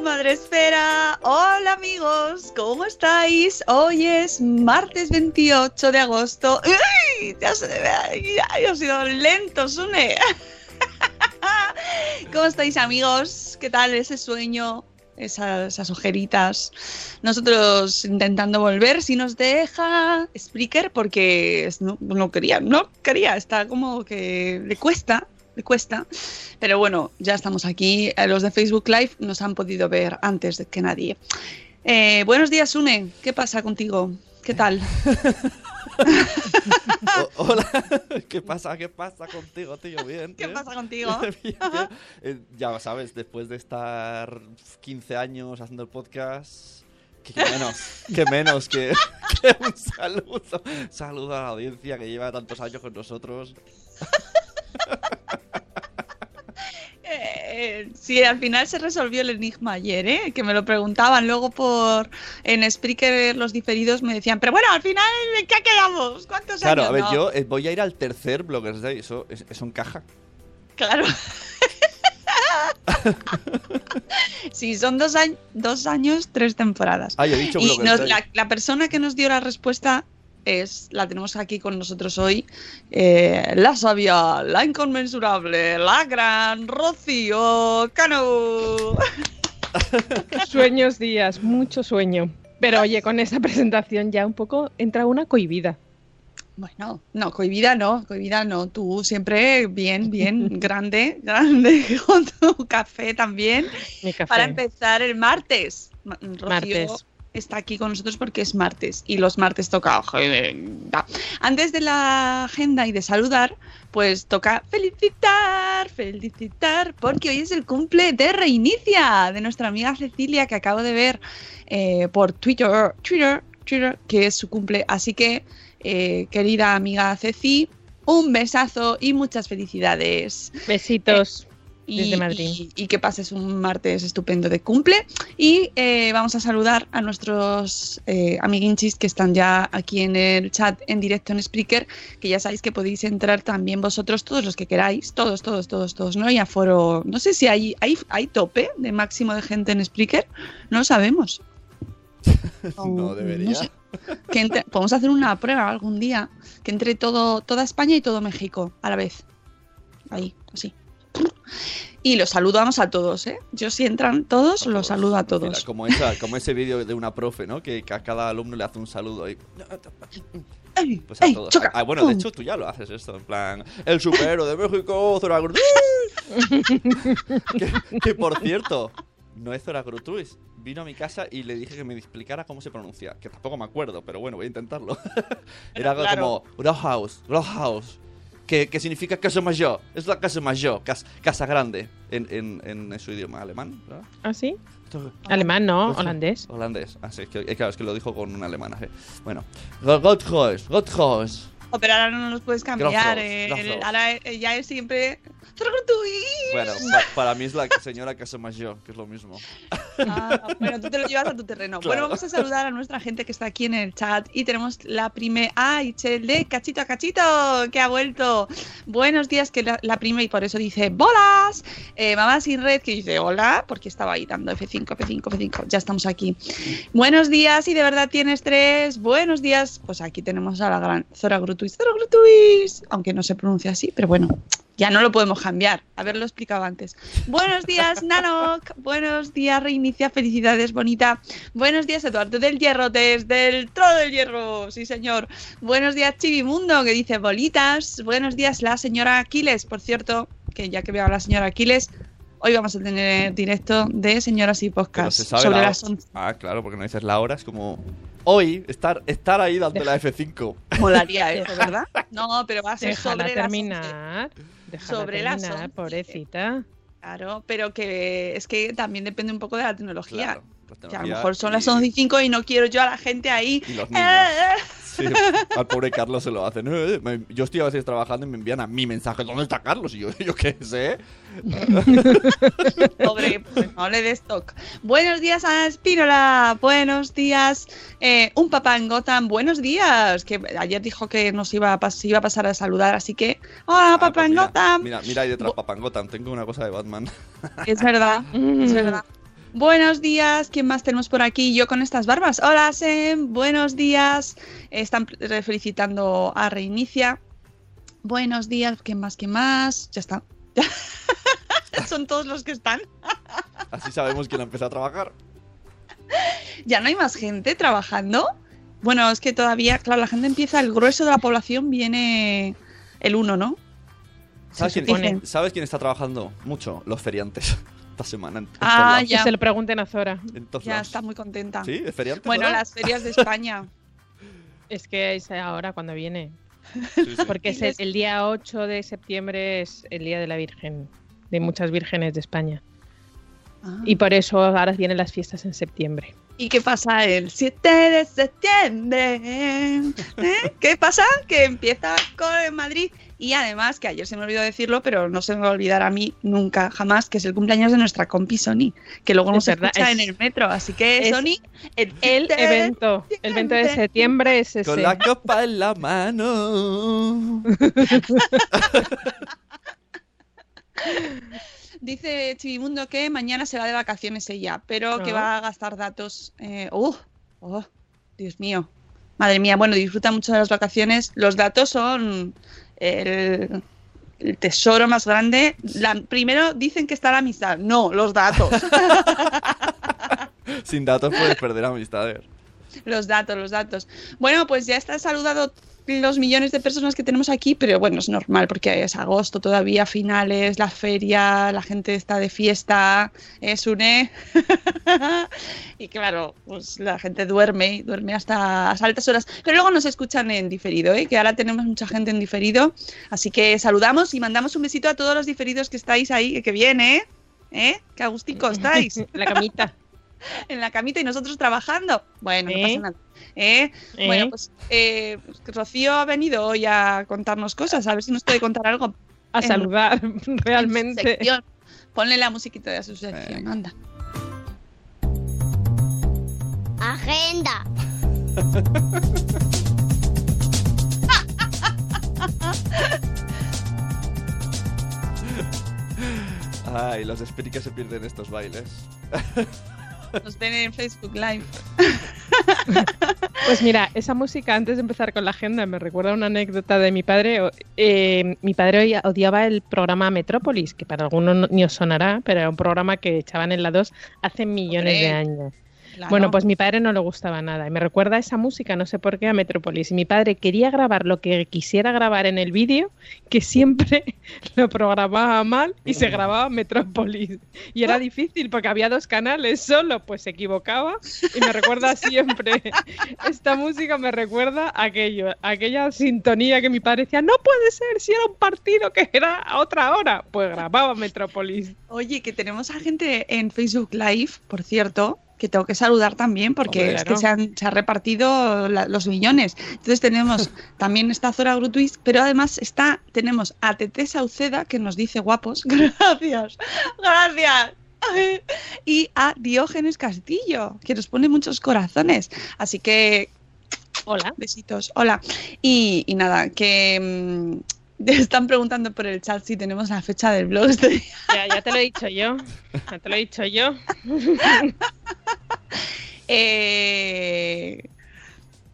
Madre Esfera. Hola, amigos. ¿Cómo estáis? Hoy es martes 28 de agosto. ¡Uy! Ya se. Ya he sido lento, Sune. ¿Cómo estáis, amigos? ¿Qué tal ese sueño? Esas, esas ojeritas. Nosotros intentando volver, si nos deja Spreaker, porque no quería, no quería, está como que le cuesta, le cuesta. Pero bueno, ya estamos aquí. Eh, Los de Facebook Live nos han podido ver antes de que nadie. Eh, buenos días, Une. ¿Qué pasa contigo? ¿Qué tal? O- hola, ¿qué pasa? ¿Qué pasa contigo, tío? Bien. ¿Qué pasa contigo? Bien. Eh, ya sabes, después de estar 15 años haciendo el podcast, que menos, que menos que, que un saludo. Saludo a la audiencia que lleva tantos años con nosotros. Eh, sí, al final se resolvió el enigma ayer, ¿eh? que me lo preguntaban luego por en Spreaker los diferidos me decían, pero bueno, al final ¿en qué quedamos? ¿Cuántos Claro, años? a ver, No, yo eh, voy a ir al tercer Bloggers Day, eso, es- eso encaja. Claro. sí, son dos, años, dos años, tres temporadas. Ah, yo he dicho Y nos- la, la persona que nos dio la respuesta es, la tenemos aquí con nosotros hoy, eh, la sabia, la inconmensurable, la gran Rocío Cano. Sueños días, mucho sueño. Pero oye, con esa presentación ya un poco entra una cohibida. Bueno, no, cohibida no, cohibida no. Tú siempre bien, bien, grande, grande, con tu café también. Mi café. Para empezar el martes. Rocío Martes. Está aquí con nosotros porque es martes y los martes toca agenda. Antes de la agenda y de saludar, pues toca felicitar, felicitar, porque hoy es el cumple de Reinicia, de nuestra amiga Cecilia, que acabo de ver eh, por Twitter, Twitter, Twitter, que es su cumple. Así que, eh, querida amiga Ceci, un besazo y muchas felicidades Besitos. Desde Madrid. y- y que pases un martes estupendo de cumple. Y eh, vamos a saludar a nuestros eh, amiguinchis que están ya aquí en el chat en directo en Spreaker, que ya sabéis que podéis entrar también vosotros, todos los que queráis, todos, todos, todos, todos, ¿no? Y aforo, no sé si hay, hay, hay tope de máximo de gente en Spreaker, no lo sabemos. No debería. sé. Que entre- podemos hacer una prueba algún día, que entre todo, toda España y todo México a la vez. Ahí, así. Y los saludamos a todos, ¿eh? Yo si entran todos, los saludo a Mira, todos. como, esa, como ese vídeo de una profe, ¿no? Que, que a cada alumno le hace un saludo ahí. ¡Ey! Pues a ¡Ey! todos. choca! Ah, bueno, de hecho tú ya lo haces esto, en plan, el superhéroe de México, Zora que, que, por cierto, no es Zora Grutuis. Vino a mi casa y le dije que me explicara cómo se pronuncia. Que tampoco me acuerdo, pero bueno, voy a intentarlo. Era algo claro. como Rockhouse, Rockhouse. Que, que significa casa mayor. Es la casa mayor, cas- casa grande en, en, en su idioma alemán, ¿verdad? ¿Ah, sí? Alemán, no, holandés. Holandés. Ah, sí, es que, eh, claro, es que lo dijo con un alemán. así. Bueno, Rockhouse, Rockhouse. Oh, pero ahora no nos puedes cambiar. Eh, el- ahora eh, ya es siempre Bueno, pa- para mí es la señora Casamayor, que es lo mismo. Ah, bueno, tú te lo llevas a tu terreno. Claro. Bueno, vamos a saludar a nuestra gente que está aquí en el chat y tenemos la primera. ¡Ay, Chel de Cachito a Cachito! Que ha vuelto. Buenos días, que la, la prima y por eso dice ¡Bolas! Eh, Mamá sin red que dice hola, porque estaba ahí dando F5, F5, F5. Ya estamos aquí. Buenos días, y de verdad tienes tres. Buenos días. Pues aquí tenemos a la gran Zora Grutuis. Zora Grutuis. Aunque no se pronuncia así, pero bueno. Ya no lo podemos cambiar. Haberlo explicado antes. Buenos días, Nanok. Buenos días, Reinicia. Felicidades, bonita. Buenos días, Eduardo del Hierro, desde el Trono del Hierro. Sí, señor. Buenos días, Chivimundo, que dice bolitas. Buenos días, la señora Aquiles. Por cierto, que ya que veo a la señora Aquiles, hoy vamos a tener directo de Señoras y Podcast se sobre la las hora. 11. Ah, claro, porque no dices la hora, es como... Hoy, estar, estar ahí dando la F5. Molaría eso, ¿verdad? No, pero va a ser Déjala sobre las 11. Déjala Sobre terminar, 11. pobrecita. Claro, pero que es que también depende un poco de la tecnología. Claro, la que a lo tecnología mejor son y- las 11 y 5 y no quiero yo a la gente ahí. Y los niños. Eh, eh. Sí, al pobre Carlos se lo hacen. "Eh, me- Yo estoy a veces trabajando y me envían a mi mensaje. ¿Dónde está Carlos? Y yo, yo qué sé. Pobre, pues no le des stock. Buenos días a Espínola. Buenos días. eh, un papá en Gotham. Buenos días. Que ayer dijo que nos iba a, pas- iba a pasar a saludar, así que. Hola, Ah, papá pues en mira, Gotham. Mira, mira ahí detrás, Papangotam. Tengo una cosa de Batman. Es verdad, Mm. es verdad. Buenos días, ¿quién más tenemos por aquí? Yo con estas barbas. Hola, Sem, buenos días. Están felicitando a Reinicia. Buenos días, ¿quién más? ¿Quién más? Ya está. Son todos los que están. Así sabemos quién ha empezado a trabajar. ¿Ya no hay más gente trabajando? Bueno, es que todavía, claro, la gente empieza, el grueso de la población viene el 1, ¿no? ¿Sabes quién. ¿Sabes quién está trabajando? Mucho. Los feriantes. Esta semana. En, Ah, lados. ya. Se lo pregunten a Zora. Ya lados. está muy contenta. ¿Sí? ¿Es feriante? Bueno, Zora? las ferias de España. Es que es ahora cuando viene. Sí, sí. Porque es el, el día 8 de septiembre es el Día de la Virgen, de muchas vírgenes de España. Ah. Y por eso ahora vienen las fiestas en septiembre. ¿Y qué pasa el 7 de septiembre? ¿Eh? ¿Qué pasa? Que empieza con Madrid. Y además, que ayer se me olvidó decirlo, pero no se me va a olvidar a mí nunca, jamás, que es el cumpleaños de nuestra compi Sony, que luego Es nos verdad, escucha es- en el metro. Así que, es Sony, el, El evento, el 20 de septiembre es ese. Con la copa en la mano. Dice Chivimundo que mañana se va de vacaciones ella, pero que Ah. va a gastar datos. Eh, ¡uh! ¡Oh! Dios mío. Madre mía, bueno, disfruta mucho de las vacaciones. Los datos son el, el tesoro más grande. La- primero dicen que está la amistad. No, los datos. Sin datos puedes perder amistades. los datos, los datos. Bueno, pues ya está saludado los millones de personas que tenemos aquí, pero bueno, es normal porque es agosto todavía, finales, la feria, la gente está de fiesta, es une. y claro, pues la gente duerme, duerme hasta altas horas. Pero luego nos escuchan en diferido, ¿eh? que ahora tenemos mucha gente en diferido. Así que saludamos y mandamos un besito a todos los diferidos que estáis ahí, que viene, ¿eh? ¿Eh? Que agustico estáis La camita. En la camita y nosotros trabajando. Bueno, no ¿Eh? pasa nada. ¿Eh? ¿Eh? Bueno, pues eh, Rocío ha venido hoy a contarnos cosas, a ver si nos puede contar algo. A En- saludar, realmente. sección. Ponle la musiquita de su sección, anda. Agenda. Ay, los espíritus se pierden estos bailes. Nos ven en Facebook Live. Pues mira, esa música, antes de empezar con la agenda, me recuerda una anécdota de mi padre. Eh, mi padre odia- odiaba el programa Metrópolis, que para algunos no- ni os sonará, pero era un programa que echaban en la 2 hace millones Hombre, de años. Claro. Bueno, pues mi padre no le gustaba nada y me recuerda esa música, no sé por qué, a Metrópolis. Y mi padre quería grabar lo que quisiera grabar en el vídeo, que siempre lo programaba mal y se grababa Metrópolis. Y era difícil porque había dos canales solo, pues se equivocaba y me recuerda siempre. Esta música me recuerda a aquello, a aquella sintonía que mi padre decía, no puede ser, si era un partido que era a otra hora. Pues grababa Metrópolis. Oye, que tenemos a gente en Facebook Live, por cierto, que tengo que saludar también porque Hombre, es que se han, se ha repartido la- los millones. Entonces tenemos también está Zora Grutuis, pero además está, tenemos a Tete Sauceda que nos dice guapos. Gracias, gracias. Y a Diógenes Castillo, que nos pone muchos corazones. Así que Hola. Besitos, hola. Y, y nada, que mm, están preguntando por el chat si tenemos la fecha del blog. Ya, ya te lo he dicho yo. Ya te lo he dicho yo. Eh,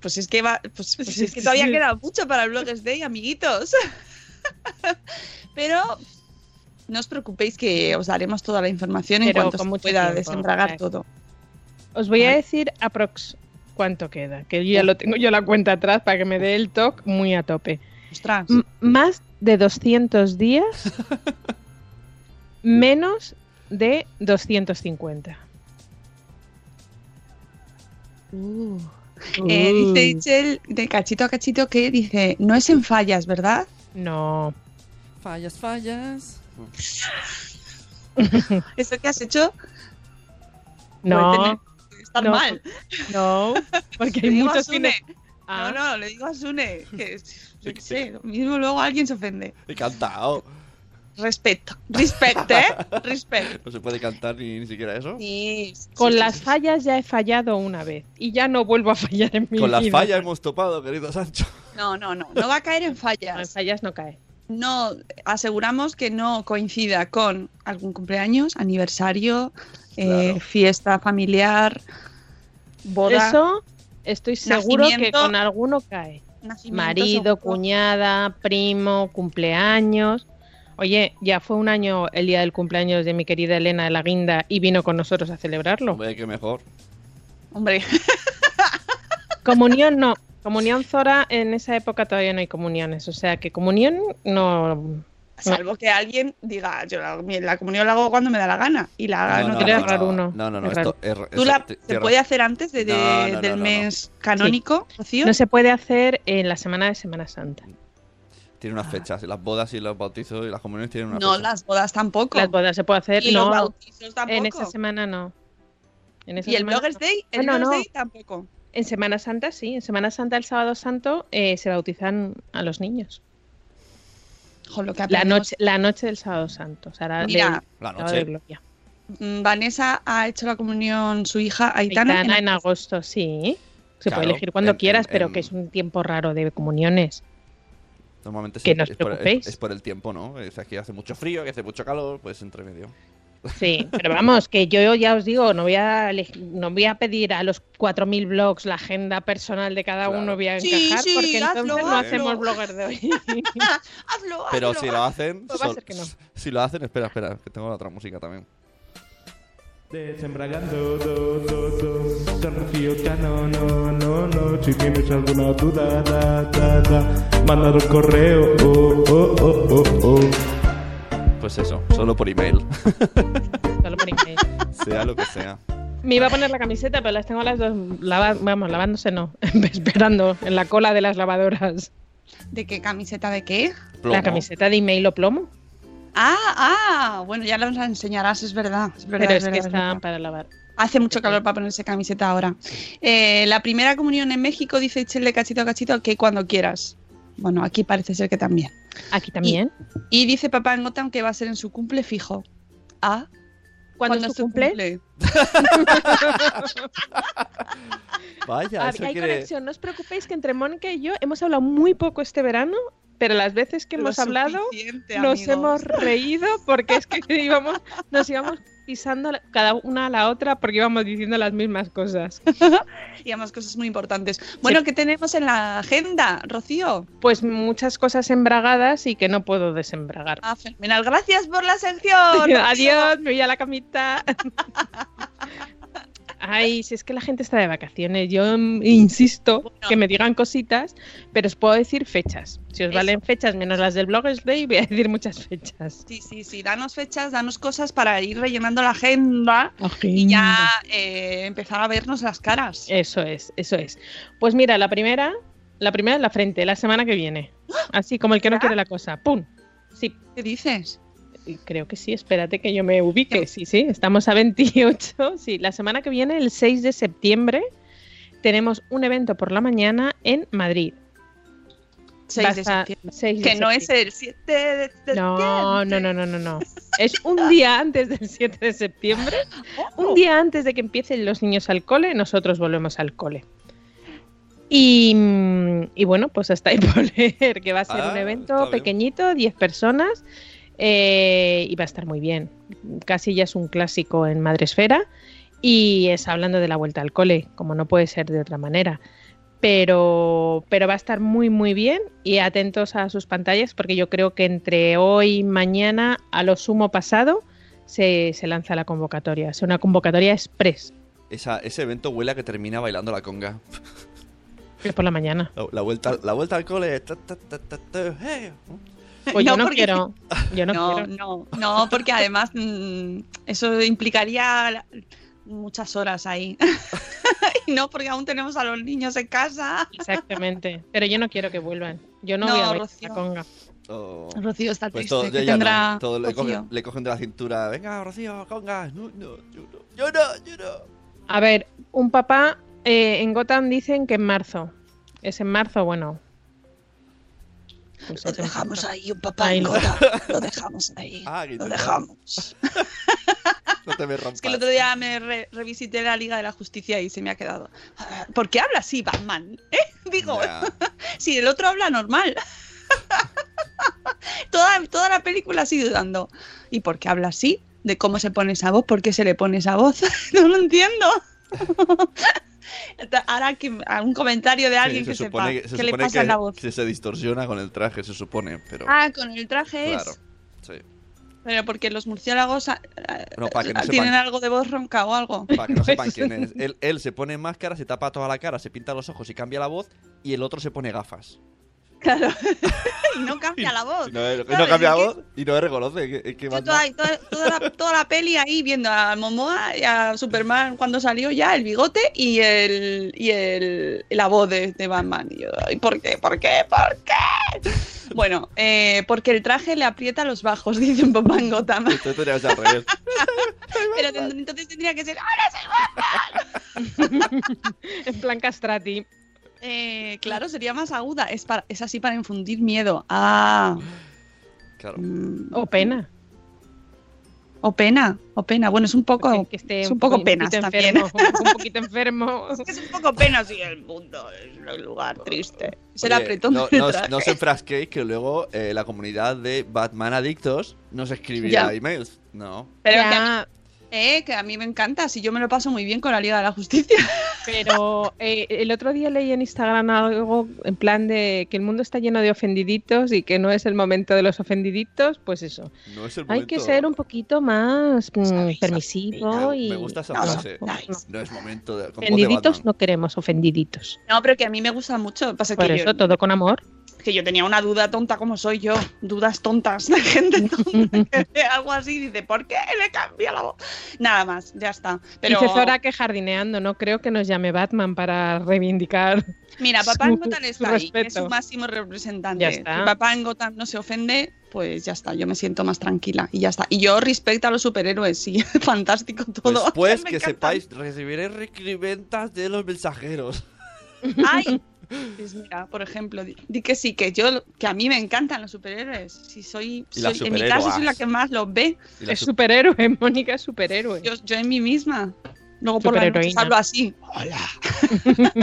pues es que va, pues, pues es que todavía queda mucho para el Bloggers Day, amiguitos. Pero no os preocupéis que os daremos toda la información en cuanto con se pueda tiempo, desembragar todo. Os voy a decir aprox cuánto queda, que yo ya lo tengo yo la cuenta atrás para que me dé el toque muy a tope. Ostras. Más de 200 días, menos de 250. Eh, Uh. dice Itzel de cachito a cachito que dice, no es en fallas, ¿verdad? No, Fallas, fallas. ¿Esto que has hecho? no, estar no. mal. no, porque hay muchos Sune. fines. Ah, No, no, le digo a Sune que es- lo mismo luego alguien se ofende. He cantado. Respeto, respeto, ¿eh? Respeto. No se puede cantar ni, ni siquiera eso. Sí, sí, Con sí, las sí, sí. fallas ya he fallado una vez y ya no vuelvo a fallar en mi Con las vida. fallas hemos topado, querido Sancho. No, no, no, no va a caer en No, en fallas. fallas no cae. No, aseguramos que no coincida con algún cumpleaños, aniversario, eh, fiesta familiar, boda, Eso estoy seguro que con alguno cae. Marido, seguro. cuñada, primo, cumpleaños. Oye, ya fue un año el día del cumpleaños de mi querida Elena de la Guinda y vino con nosotros a celebrarlo. Hombre, qué mejor. Hombre, Comunión no. Comunión Zora, en esa época todavía no hay comuniones. O sea que comunión no. Salvo que alguien diga, yo la, la comunión la hago cuando me da la gana y la haga no, otro no, momento. raro uno. No, no, no. Es Esto es, ¿Tú es- la, te- ¿Se puede hacer antes de, de- No, no, no, del no, no. mes canónico, Rocío? No se puede hacer en la semana de Semana Santa. Tiene unas fechas. Las bodas y los bautizos y las comuniones tienen una No, fecha. las bodas tampoco. Las bodas se puede hacer. y los no, bautizos tampoco. en esa semana no. En esa y el Bloggers no. Day, el Bloggers no. Day tampoco. En Semana Santa sí, en Semana Santa el sábado santo eh, se bautizan a los niños. Jo, lo que La noche, la noche del sábado santo, o sea, la- Mira, del La noche. de gloria. Mm, Vanessa ha hecho la comunión su hija Aitana. Aitana en- en agosto, sí. Se Claro, puede elegir cuando en- quieras, en- pero en- que es un tiempo raro de comuniones. Normalmente Que sí, no os es, por, es- preocupéis. es por el tiempo, ¿no? Es que hace mucho frío, que hace mucho calor, pues entre medio. Sí, pero vamos, que yo ya os digo, no voy a no voy a pedir a los 4.000 blogs la agenda personal de cada Claro. uno, voy a Sí, encajar, sí, porque hazlo, entonces no hazlo. hacemos blogger de hoy. hazlo, Pero hazlo, si lo hacen. Pues va a sol- ser que no. Si lo hacen, espera, espera, que tengo la otra música también. Desembragando, do, do, do, San Rocío Cano, no, no, no, si tienes alguna duda, da, da, da, mandar un correo, oh, oh, oh, oh, oh. Pues eso, solo por email. Solo por email. sea lo que sea. Me iba a poner la camiseta, pero las tengo las dos lava- vamos, lavándose no, esperando en la cola de las lavadoras. ¿De qué camiseta de qué? Plomo. La camiseta de email o plomo, Ah, ah, bueno, ya la enseñarás, es verdad. Es verdad, pero es es que verdad, están para lavar. Hace mucho calor para ponerse camiseta ahora. Eh, la primera comunión en México, dice Chele cachito a cachito, que cuando quieras. Bueno, aquí parece ser que también. Aquí también. Y dice papá en Gotham que va a ser en su cumple fijo. Ah, ¿Cuándo es tu cumple? Vaya, Ah, eso hay quiere. conexión, no os preocupéis que entre Mónica y yo hemos hablado muy poco este verano, pero las veces que Lo hemos hablado nos hemos reído porque es que íbamos, nos íbamos pisando cada una a la otra porque íbamos diciendo las mismas cosas. Y además cosas muy importantes. Bueno, ¿qué tenemos en la agenda, Rocío? Pues muchas cosas embragadas y que no puedo desembragar. Ah, fenomenal. Gracias por la sección. Adiós, me voy a la camita. Ay, si es que la gente está de vacaciones, yo mm, insisto Bueno. que me digan cositas, pero os puedo decir fechas. Si os Eso. valen fechas menos las del Bloggers Day, voy a decir muchas fechas. Sí, sí, sí. Danos fechas, danos cosas para ir rellenando la agenda y ya eh, empezar a vernos las caras. Eso es, eso es. Pues mira, la primera, la primera en la frente, la semana que viene. Así como el que no quiere la cosa. ¡Pum! Sí, ¿Qué dices? Creo que sí, espérate que yo me ubique. Sí, sí, estamos a 28. Sí, la semana que viene, el 6 de septiembre, tenemos un evento por la mañana en Madrid. 6 Va a de septiembre. 6 de Que no es septiembre. el 7 de septiembre. No, no, no, no, no, no. Es un día antes del 7 de septiembre. Oh. Un día antes de que empiecen los niños al cole, nosotros volvemos al cole. Y, mm, y bueno, pues hasta ahí por leer, que va a ser Ah, un evento pequeñito, 10 personas, eh, y va a estar muy bien. Casi ya es un clásico en Madresfera, y es hablando de la vuelta al cole, como no puede ser de otra manera. Pero, pero va a estar muy, muy bien y atentos a sus pantallas porque yo creo que entre hoy y mañana, a lo sumo pasado, se, se lanza la convocatoria. Es una convocatoria express Esa, ese evento huele a que termina bailando la conga. es por la mañana. La, la vuelta, la vuelta al cole. ta, ta, ta, ta, ta, hey. Pues yo no porque- quiero. Yo no, No, quiero. no, no, porque además mm, eso implicaría muchas horas ahí. y no, porque aún tenemos a los niños en casa. Exactamente. Pero yo no quiero que vuelvan. Yo no, No, voy a ver Rocío. la conga. Oh. Rocío está Pues triste, todo, tendrá no. Todo le, Rocío. cogen, le cogen de la cintura. Venga, Rocío, conga. No, no, yo no, yo no, yo no. A ver, un papá eh, en Gotham dicen que en marzo. ¿Es en marzo? Bueno. Pues Lo dejamos ahí, un papá Ahí en lo- dejamos ahí. Ah, Lo dejamos. No te me rompas. Es que el otro día me re- revisité la Liga de la Justicia y se me ha quedado. "Ah, ¿Por qué habla así Batman? ¿Eh? Digo, si el otro habla normal. toda, toda la película así dudando. ¿Y por qué habla así? ¿De cómo se pone esa voz? ¿Por qué se le pone esa voz? no lo entiendo. Ahora que un comentario de Sí, alguien se que supone se qué le supone pasa que, en la voz. que se distorsiona con el traje, se supone, pero Ah, con el traje claro. es. Sí. Pero porque los murciélagos ah, ah, No, para que no tienen sepan, algo de voz ronca o algo. para que no sepan quién es. Él, él se pone máscara, se tapa toda la cara, se pinta los ojos y cambia la voz, y el otro se pone gafas. Claro. y no cambia la voz. Y no, cambia la Es que- voz y no reconoce Yo Batman- toda, toda, toda la, toda la peli ahí viendo a Momoa y a Superman cuando salió ya, el bigote y el y el la voz de, de Batman. Y yo, "Ay, ¿por qué? ¿Por qué? ¿Por qué? Bueno, eh, porque el traje le aprieta los bajos, dice un papá en Gotham. Esto tendría que ser al revés. Pero entonces tendría que ser ¡Ahora soy en plan castrati. Eh, claro, sería más aguda. Es, para, es así para infundir miedo. Ah. Claro. mm, O pena. o pena, o pena. Bueno, es un poco. Que esté es un poco poquito penas también. enfermo, un poquito enfermo. Es que es un poco pena si el mundo es un lugar triste. Es el apretón no, no, os enfrasquéis que luego eh, la comunidad de Batman Adictos nos escribirá Ya. emails. No. Pero que a, mí, Ya, eh, que a mí me encanta. Si yo me lo paso muy bien con la Liga de la Justicia. pero eh, el otro día leí en Instagram algo en plan de que el mundo está lleno de ofendiditos y que no es el momento de los ofendiditos, pues eso. No es el Hay momento. que ser un poquito más mm, permisivo Me- y me gusta esa frase. no, No, no. es momento de. ofendiditos no queremos ofendiditos. No, pero que a mí me gusta mucho. Pasa Por que, eso yo, todo con amor. Que yo tenía una duda tonta como soy yo. Dudas tontas de gente tonta que ve algo así y dice, ¿por qué le cambia la voz? Nada más, ya está. Pero Dice Zora que jardineando, no creo que nos llame Batman para reivindicar. mira, papá su- en Gotham está ahí, que es respeto. su máximo representante. Ya está. Si papá en Gotham no se ofende, pues ya está, yo me siento más tranquila y ya está. Y yo respecto a los superhéroes, sí, fantástico todo. Después Me que encantan. sepáis, recibiré recriventas de los mensajeros. ¡Ay! Pues mira, por ejemplo, di, di que sí, que yo, que a mí me encantan los superhéroes. Si soy, soy- en mi casa soy la que más los ve. Es su- superhéroe, Mónica es superhéroe. Yo, yo en mí misma. Luego por la noche hablo así. Hola.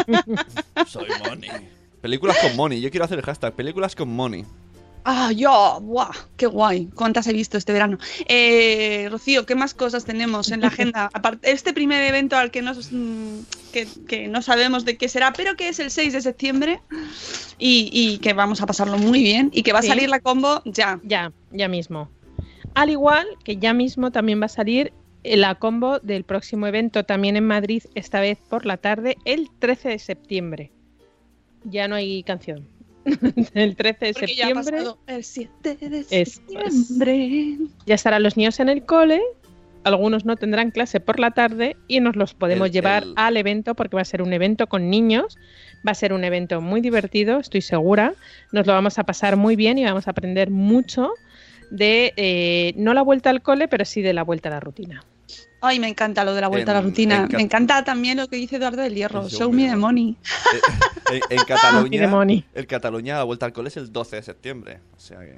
Soy Money. Películas con Money. Yo quiero hacer el hashtag. Películas con Money. Ah, yo, ¡buah! ¡Qué guay! ¿Cuántas he visto este verano? Eh, Rocío, ¿qué más cosas tenemos en la agenda? Aparte, este primer evento al que, nos, mm, que, que no sabemos de qué será, pero que es el 6 de septiembre y, y que vamos a pasarlo muy bien y que va Sí. a salir la combo ya. Ya, ya mismo. Al igual que ya mismo también va a salir la combo del próximo evento también en Madrid, esta vez por la tarde, el 13 de septiembre. Ya no hay canción. el 13 de Porque ya ha septiembre pasado el 7 de es. septiembre. ya estarán los niños en el cole. Algunos no tendrán clase por la tarde y nos los podemos El- llevar el- al evento porque va a ser un evento con niños. Va a ser un evento muy divertido, estoy segura. Nos lo vamos a pasar muy bien y vamos a aprender mucho de eh, no la vuelta al cole, pero sí de la vuelta a la rutina. Ay, me encanta lo de la vuelta a la En- rutina. en Me encanta también lo que dice Eduardo del Hierro. El Show me the money. En, en Cataluña, Demoni. en Cataluña la vuelta al cole es el 12 de septiembre. O sea que.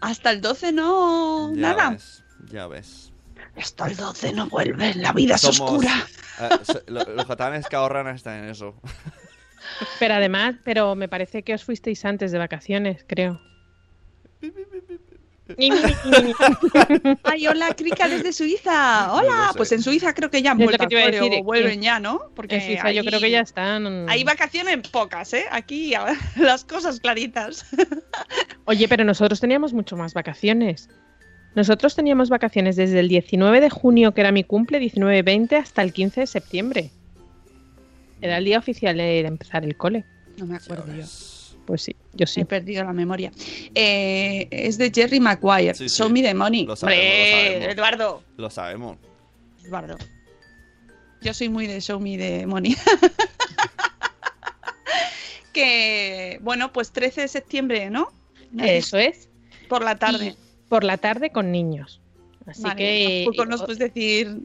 Hasta el 12 no. Ya nada. ves, ya ves. Hasta el 12 no vuelve. La vida es Somos- oscura. eh, so- lo- los catalanes que ahorran están en eso. Pero además, pero me parece que os fuisteis antes de vacaciones, creo. Ay, hola, Krika desde Suiza. Hola. Pues en Suiza creo que ya han Es lo vuelto que al te iba a cole decir, o vuelven ya, ¿no? Porque En Suiza yo creo que ya están. Hay vacaciones pocas, ¿eh? Aquí las cosas claritas. Oye, pero nosotros teníamos mucho más vacaciones. Nosotros teníamos vacaciones desde el 19 de junio, que era mi cumple, 19-20, hasta el 15 de septiembre. Era el día oficial de empezar el cole. No me acuerdo yo. Pues sí, yo sí. He perdido la memoria. Eh, es de Jerry Maguire. Sí, sí. Show me the money. Lo sabemos, lo Hombre, sabemos. Eduardo. Lo sabemos. Eduardo. Yo soy muy de Show Me the Money. que, bueno, pues 13 de septiembre, ¿no? Eso es. Por la tarde. Y por la tarde con niños. Así Vale, que. tampoco nos puedes decir.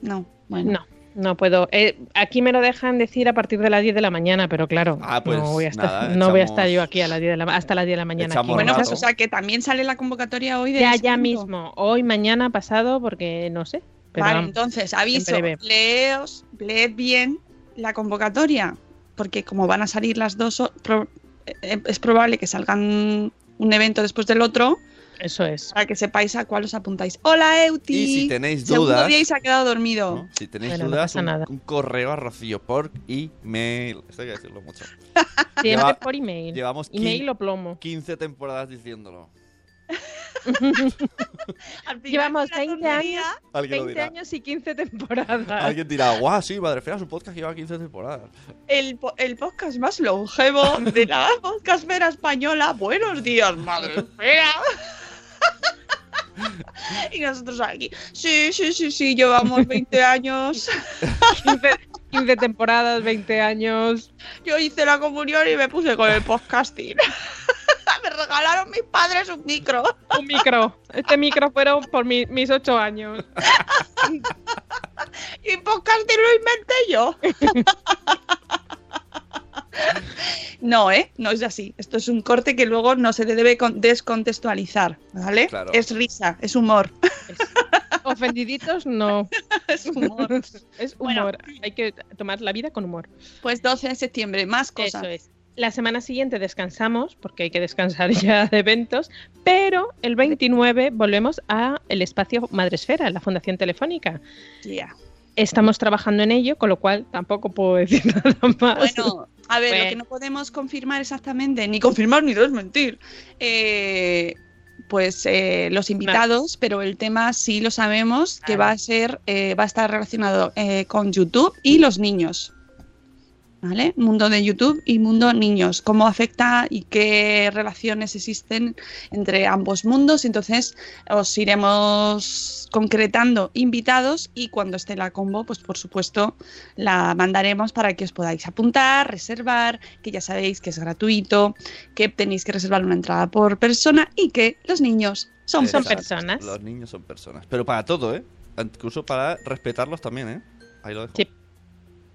No, bueno. No, no puedo. Eh, aquí me lo dejan decir a partir de las 10 de la mañana, pero claro, Ah, pues no voy a estar, nada, no voy a echamos- estar yo aquí a las 10 de la, ma- hasta las 10 de la mañana. Aquí. Bueno, pues, o sea que también sale la convocatoria hoy de ya, ya mismo. Hoy, mañana, pasado, porque no sé. Pero vale, entonces, aviso, en leos, leed bien la convocatoria, porque como van a salir las dos, eh, es probable que salgan un evento después del otro, Eso es. para que sepáis a cuál os apuntáis. Hola, Euti. Y si tenéis dudas- día y se ha quedado dormido. ¿no? Si tenéis Bueno, dudas, un, nada. un correo a Rocío por email. Esto hay que decirlo mucho. Siempre Lleva- por email. llevamos email quin- o plomo. 15 temporadas diciéndolo. Llevamos de la 20 tontería, años, Alguien lo 20 dirá. años y 15 temporadas. Alguien dirá, guau, sí, Madre Fea, su podcast lleva 15 temporadas. El, po- el podcast más longevo de la podcastfera española. Buenos días, madre espera. y nosotros aquí. Sí, sí, sí, sí, llevamos 20 años. 15, 15 temporadas, 20 años. Yo hice la comunión y me puse con el podcasting. me regalaron mis padres un micro. Un micro. Este micro fueron por mi- mis 8 años. Y podcasting lo inventé yo. No, ¿eh? No es así. Esto es un corte que luego no se debe con- descontextualizar, ¿vale? Claro. Es risa, es humor. Ofendiditos, no. es humor. Es Bueno. humor. Hay que tomar la vida con humor. Pues 12 de septiembre, más cosas. Eso es. La semana siguiente descansamos, porque hay que descansar ya de eventos, pero el 29 volvemos a el espacio Madresfera, la Fundación Telefónica. Ya. Estamos trabajando en ello, con lo cual tampoco puedo decir nada más. Bueno, a ver, lo que no podemos confirmar exactamente, ni confirmar ni desmentir, eh, pues eh, los invitados, pero el tema sí lo sabemos que Claro. va a ser, eh, va a estar relacionado eh, con YouTube y los niños. ¿Vale? Mundo de YouTube y mundo niños. Cómo afecta y qué relaciones existen entre ambos mundos. Entonces, os iremos concretando invitados y cuando esté la combo, pues por supuesto, la mandaremos para que os podáis apuntar, reservar, que ya sabéis que es gratuito, que tenéis que reservar una entrada por persona y que los niños son Son personas. Los niños son personas. Pero para todo, ¿eh? Incluso para respetarlos también, ¿eh? Ahí lo dejo. Sí.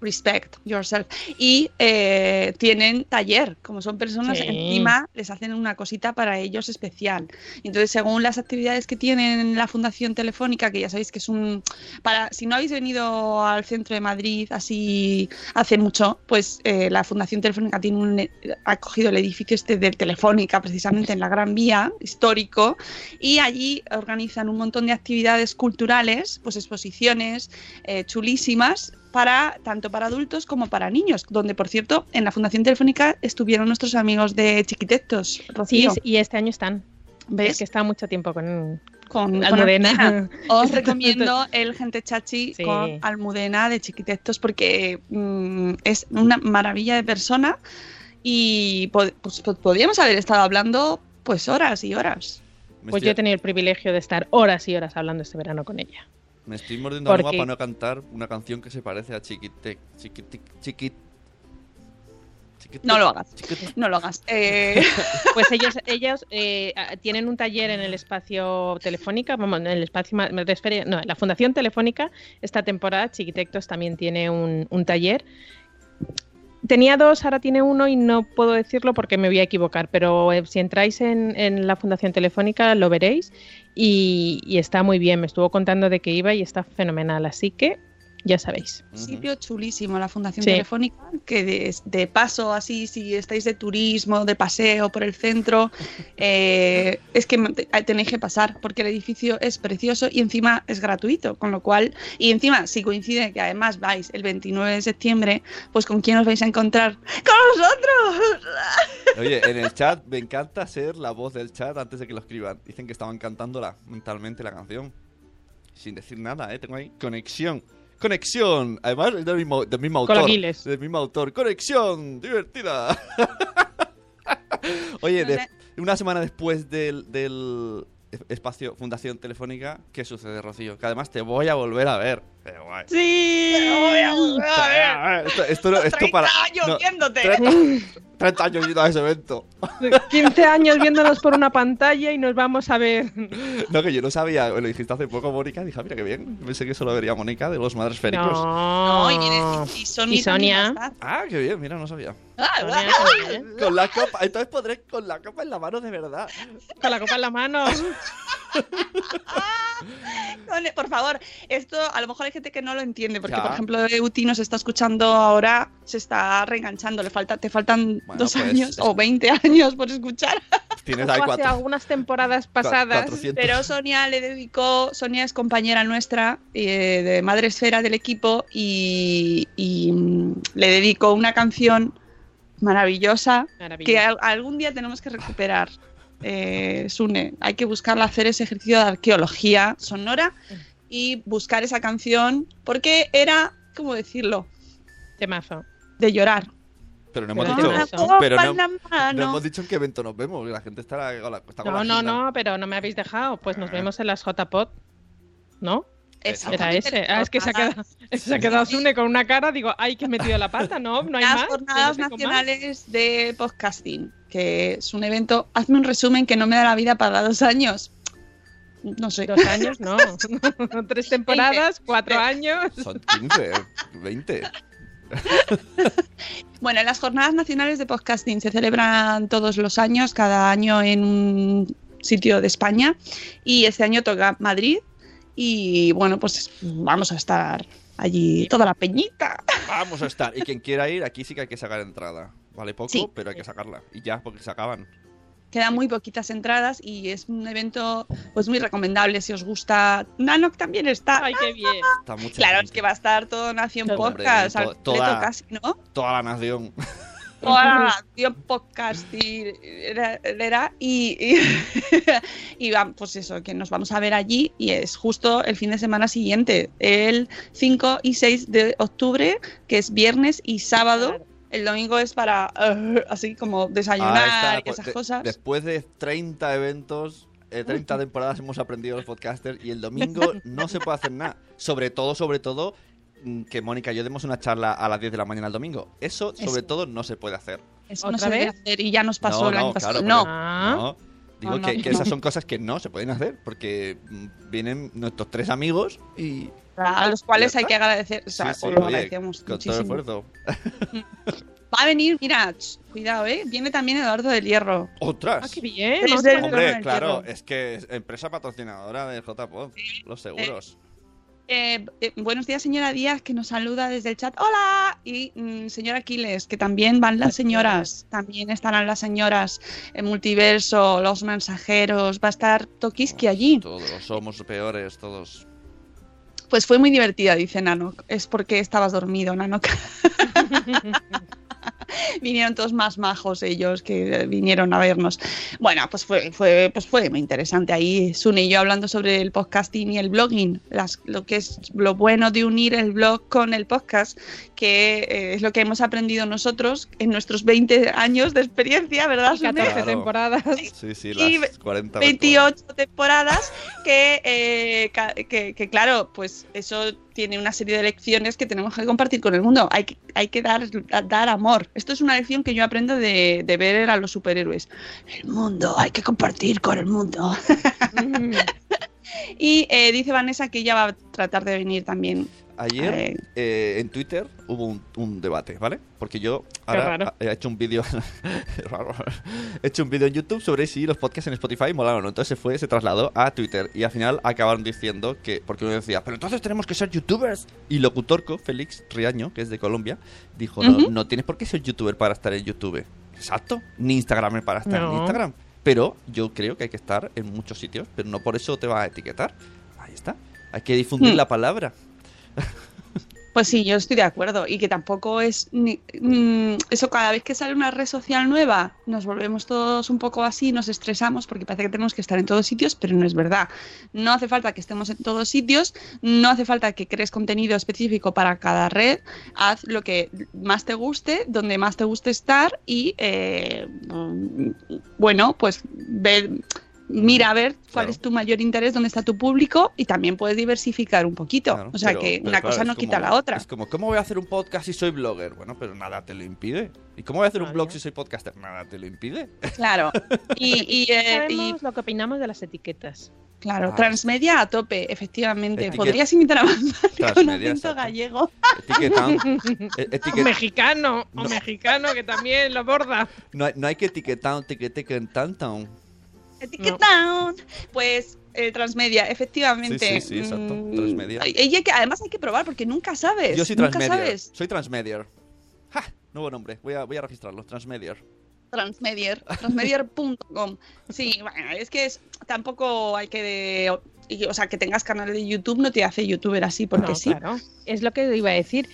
Respect yourself. Y eh, tienen taller, como son personas, Sí. encima les hacen una cosita para ellos especial. Entonces, según las actividades que tienen en la Fundación Telefónica, que ya sabéis que es un... para Si no habéis venido al centro de Madrid así hace mucho, pues eh, la Fundación Telefónica tiene un, ha cogido el edificio este de Telefónica, precisamente en la Gran Vía, histórico, y allí organizan un montón de actividades culturales, pues exposiciones eh, chulísimas para tanto para adultos como para niños, donde por cierto en la Fundación Telefónica estuvieron nuestros amigos de Chiquitectos, Sí, Rocío, y este año están. Es ¿ves? que está mucho tiempo con con, con Almudena. Os recomiendo el Gente Chachi Sí. con Almudena de Chiquitectos porque mm, es una maravilla de persona y pod- pues, pod- podríamos haber estado hablando pues horas y horas. Pues yo he tenido el privilegio de estar horas y horas hablando este verano con ella. Me estoy mordiendo la porque- para no cantar una canción que se parece a Chiquitec. Chiquitic. Chiquit. No lo hagas. No lo hagas. Eh, Pues ellos, ellos eh, tienen un taller en el espacio Telefónica, vamos, en el espacio esfera- no, en la Fundación Telefónica, esta temporada Chiquitectos también tiene un, un taller. Tenía dos, ahora tiene uno y no puedo decirlo porque me voy a equivocar, pero eh, si entráis en, en la Fundación Telefónica lo veréis y, y está muy bien. Me estuvo contando de que iba y está fenomenal, así que ya sabéis. Ujú. sitio chulísimo, la Fundación Sí. Telefónica, que de, de paso, así, si estáis de turismo, de paseo por el centro, eh, es que te- tenéis que pasar, porque el edificio es precioso y encima es gratuito, con lo cual, y encima, si coincide que además vais el 29 de septiembre, pues ¿con quién os vais a encontrar? ¡Con nosotros! Oye, en el chat me encanta ser la voz del chat antes de que lo escriban. Dicen que estaban cantándola mentalmente la canción. Sin decir nada, ¿eh? Tengo ahí conexión. Conexión. Además, es del mismo, del mismo autor. Del mismo autor. Conexión. Divertida. Oye, de- una semana después del, del espacio Fundación Telefónica, ¿qué sucede, Rocío? Que además te voy a volver a ver. ¡Sí! voy a volver a ver. Esto, esto, no- esto 30 para... años no, viéndote. 30, 30 años yendo a ese evento. 15 años viéndonos por una pantalla y nos vamos a ver. No, que yo no sabía, lo dijiste hace poco, Mónica, dije, ah, mira qué bien. Pensé que solo vería Mónica de los Madres Féricos. No, No, y, viene, y Sonia. Y. Ah, qué bien, mira, no sabía. Ah, Sonia también. Con la copa, entonces podré con la copa en la mano de verdad. Con la copa en la mano. Por favor, esto a lo mejor hay gente que no lo entiende, porque Ya. por ejemplo Euti nos está escuchando ahora, se está reenganchando, le falta, te faltan Bueno, dos pues, años es- o 20 años por escuchar. Tienes ahí Hace cuatro. algunas temporadas pasadas. 400. Pero Sonia le dedicó, Sonia es compañera nuestra eh, de Madre Esfera del equipo y, y, mm, le dedicó una canción maravillosa que algún día tenemos que recuperar. Eh, Sune, hay que buscarla, hacer ese ejercicio de arqueología sonora y buscar esa canción porque era, ¿cómo decirlo? Temazo. De llorar. Pero no hemos Pero dicho. la Pero no, no hemos dicho en qué evento nos vemos. La gente la, está con No, la no, no, pero no me habéis dejado. Pues nos vemos en las JPod. ¿No? Era ese. Ah, es que se ha quedado, se ha quedado Sune con una cara. Digo, ay, que he metido la pata. No, no hay las más. jornadas no tengo más. nacionales de podcasting, que es un evento. Hazme un resumen que no me da la vida para dos años. No sé. Dos años, no. Tres temporadas, cuatro años. Son 15, 20. Bueno, las jornadas nacionales de podcasting se celebran todos los años, cada año en un sitio de España. Y este año toca Madrid. Y bueno, pues vamos a estar allí toda la peñita. Vamos a estar. Y quien quiera ir, aquí sí que hay que sacar entrada. Vale poco, Sí. pero hay que sacarla. Y ya, porque se acaban. Quedan muy poquitas entradas y es un evento pues muy recomendable si os gusta. Nanok también está. Ay, qué bien. Está mucha Claro, gente. es que va a estar todo Nación. Podcast, to- toda- casi, ¿no? Toda la nación. Toda la Podcast y, era- era- y, y, pues eso, que nos vamos a ver allí y es justo el fin de semana siguiente, el 5 y 6 de octubre, que es viernes y sábado. El domingo es para eh, así como desayunar y esas de- cosas. Después de 30 eventos, eh, 30 temporadas hemos aprendido los podcasters y el domingo no se puede hacer nada. Sobre todo, sobre todo, que Mónica y yo demos una charla a las 10 de la mañana el domingo. Eso, sobre Eso. todo, no se puede hacer. Eso no ¿Otra se debe vez? hacer y ya nos pasó No, el no, año pasado. claro, no, Ah. No, digo que, esas son cosas que no se pueden hacer porque mm, vienen nuestros tres amigos y a los cuales hay que agradecer. O sea, Sí, lo oye, agradecemos con todo muchísimo. esfuerzo. Va a venir, mira, cuidado, ¿eh? Viene también Eduardo del Hierro. ¡Otras! Ah, qué bien. Hombre, claro, Hierro. es que es empresa patrocinadora de JPod, los seguros. Eh, eh, buenos días, señora Díaz, que nos saluda desde el chat. ¡Hola! Y mm, señora Aquiles, que también van las señoras. También estarán las señoras. El multiverso, los mensajeros. Va a estar Tokiski allí. Todos somos peores, todos. Pues fue muy divertida, dice Nanok. Es porque estabas dormido, Nanok. vinieron todos más majos ellos que eh, vinieron a vernos. Bueno, pues fue, fue, pues fue muy interesante ahí Sune y yo hablando sobre el podcasting y el blogging, las, lo que es lo bueno de unir el blog con el podcast, que eh, es lo que hemos aprendido nosotros en nuestros 20 años de experiencia, ¿verdad? Y Sune? 14 Claro. temporadas. Sí, sí, Y las 40 28 temporadas que, eh, que, que, claro, pues eso tiene una serie de lecciones que tenemos que compartir con el mundo. Hay que, hay que dar, dar amor. Esto es una lección que yo aprendo de, de ver a los superhéroes. El mundo, hay que compartir con el mundo. Y eh, dice Vanessa que ella va a tratar de venir también. Ayer Eh. eh, en Twitter hubo un, un debate, ¿vale? Porque yo ahora he hecho un vídeo he hecho un vídeo en YouTube sobre si los podcasts en Spotify molaron o no. Entonces se fue, se trasladó a Twitter y al final acabaron diciendo que porque uno decía, pero entonces tenemos que ser youtubers. Y Locutorco, Félix Riaño, que es de Colombia, dijo, no, no tienes por qué ser youtuber para estar en YouTube. Exacto, ni Instagramer para estar en. Instagram. Pero yo creo que hay que estar en muchos sitios, pero no por eso te va a etiquetar. Ahí está. Hay que difundir Hmm. la palabra. Pues sí, yo estoy de acuerdo. Y que tampoco es. ni- mm, eso, cada vez que sale una red social nueva, nos volvemos todos un poco así, nos estresamos porque parece que tenemos que estar en todos sitios, pero no es verdad. No hace falta que estemos en todos sitios, no hace falta que crees contenido específico para cada red. Haz lo que más te guste, donde más te guste estar y, eh, mm, bueno, pues ver. Mira a ver cuál Claro. es tu mayor interés, dónde está tu público y también puedes diversificar un poquito. Claro, o sea pero- que pero una claro, cosa no quita la otra. Es como, ¿cómo voy a hacer un podcast si soy blogger? Bueno, pero nada te lo impide. ¿Y cómo voy a hacer un blog si soy podcaster? Nada te lo impide. Claro. Y, y, eh, y, Sabemos lo que opinamos de las etiquetas. claro, Ah. transmedia a tope, efectivamente. Etiquet- Podrías imitar a Manzani con acento gallego. Etiquetan. e- O etiquet- mexicano, o No. mexicano que también lo borda. no, hay- no hay que etiquetar, etiqueten tanto. Etiquetón. Pues eh, transmedia, efectivamente. Sí, sí, sí, exacto, Mm, transmedia. y- y hay que, además hay que probar porque nunca sabes. Yo soy nunca transmedier. sabes. Soy transmedier. ¡Ja! Nuevo nombre. Voy a, voy a registrarlo. Transmedier. Transmedier, transmedier.com. Sí, bueno, es que es, tampoco hay que de, y- o sea, que tengas canal de YouTube no te hace youtuber así porque No, sí. claro. Es lo que iba a decir.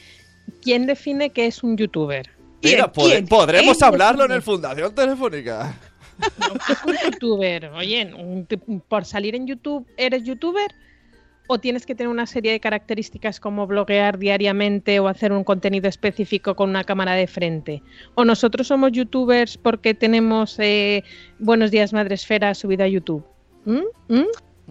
¿Quién define que es un youtuber? ¿Quién? Mira, pod- ¿Quién? podremos ¿Quién hablarlo en el Fundación Telefónica. Un youtuber, oye, por salir en YouTube, ¿eres youtuber? ¿O tienes que tener una serie de características como bloguear diariamente o hacer un contenido específico con una cámara de frente? ¿O nosotros somos youtubers porque tenemos eh, Buenos Días Madresfera subido a YouTube? ¿Mm? ¿Mm?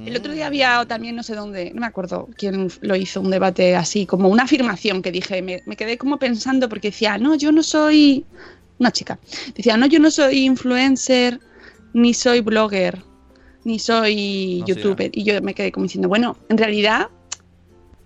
El otro día había también, no sé dónde, no me acuerdo quién lo hizo, un debate así, como una afirmación que dije, me quedé como pensando porque decía, no, yo no soy, una chica, decía, no, yo no soy influencer, ni soy blogger, ni soy No youtuber. Y yo me quedé como diciendo, bueno, en realidad,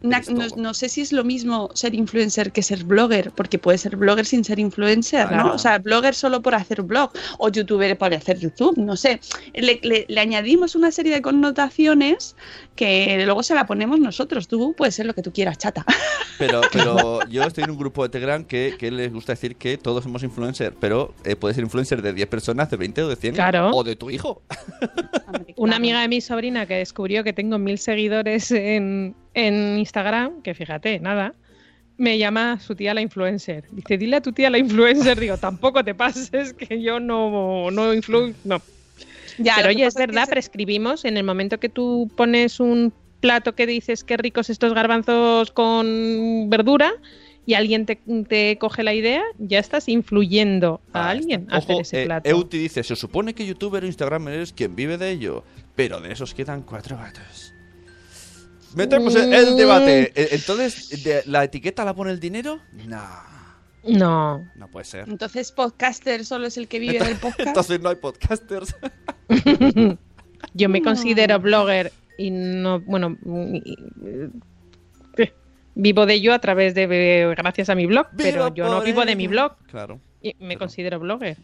na- no, sé si es lo mismo ser influencer que ser blogger, porque puede ser blogger sin ser influencer, Claro. ¿no? O sea, blogger solo por hacer blog, o youtuber por hacer YouTube, no sé. Le, le- le añadimos una serie de connotaciones que luego se la ponemos nosotros. Tú puedes ser lo que tú quieras, chata. Pero, pero yo estoy en un grupo de Telegram que, que les gusta decir que todos somos influencers, pero eh, puedes ser influencer de 10 personas, de 20 o de 100. Claro. O de tu hijo. Una amiga de mi sobrina que descubrió que tengo mil seguidores en, en Instagram, que fíjate, nada, me llama su tía la influencer. Dice, dile a tu tía la influencer. Digo, tampoco te pases, que yo no, no influ... No. Ya, Pero oye, es que verdad, se- prescribimos en el momento que tú pones un plato que dices qué ricos estos garbanzos con verdura y alguien te, te coge la idea, ya estás influyendo a Ahí alguien está. a hacer ese eh, plato. Euti dice, se supone que youtuber o instagramer es quien vive de ello, pero de esos quedan cuatro gatos. Metemos el, el debate. Eh, Entonces, ¿de- ¿la etiqueta la pone el dinero? No, No, no puede ser. Entonces, podcaster solo es el que vive del podcast. Entonces no hay podcasters. Yo me considero blogger y no, bueno, y- eh, vivo de ello a través de, gracias a mi blog, pero yo no vivo de mi blog Claro. y me Pero- considero blogger.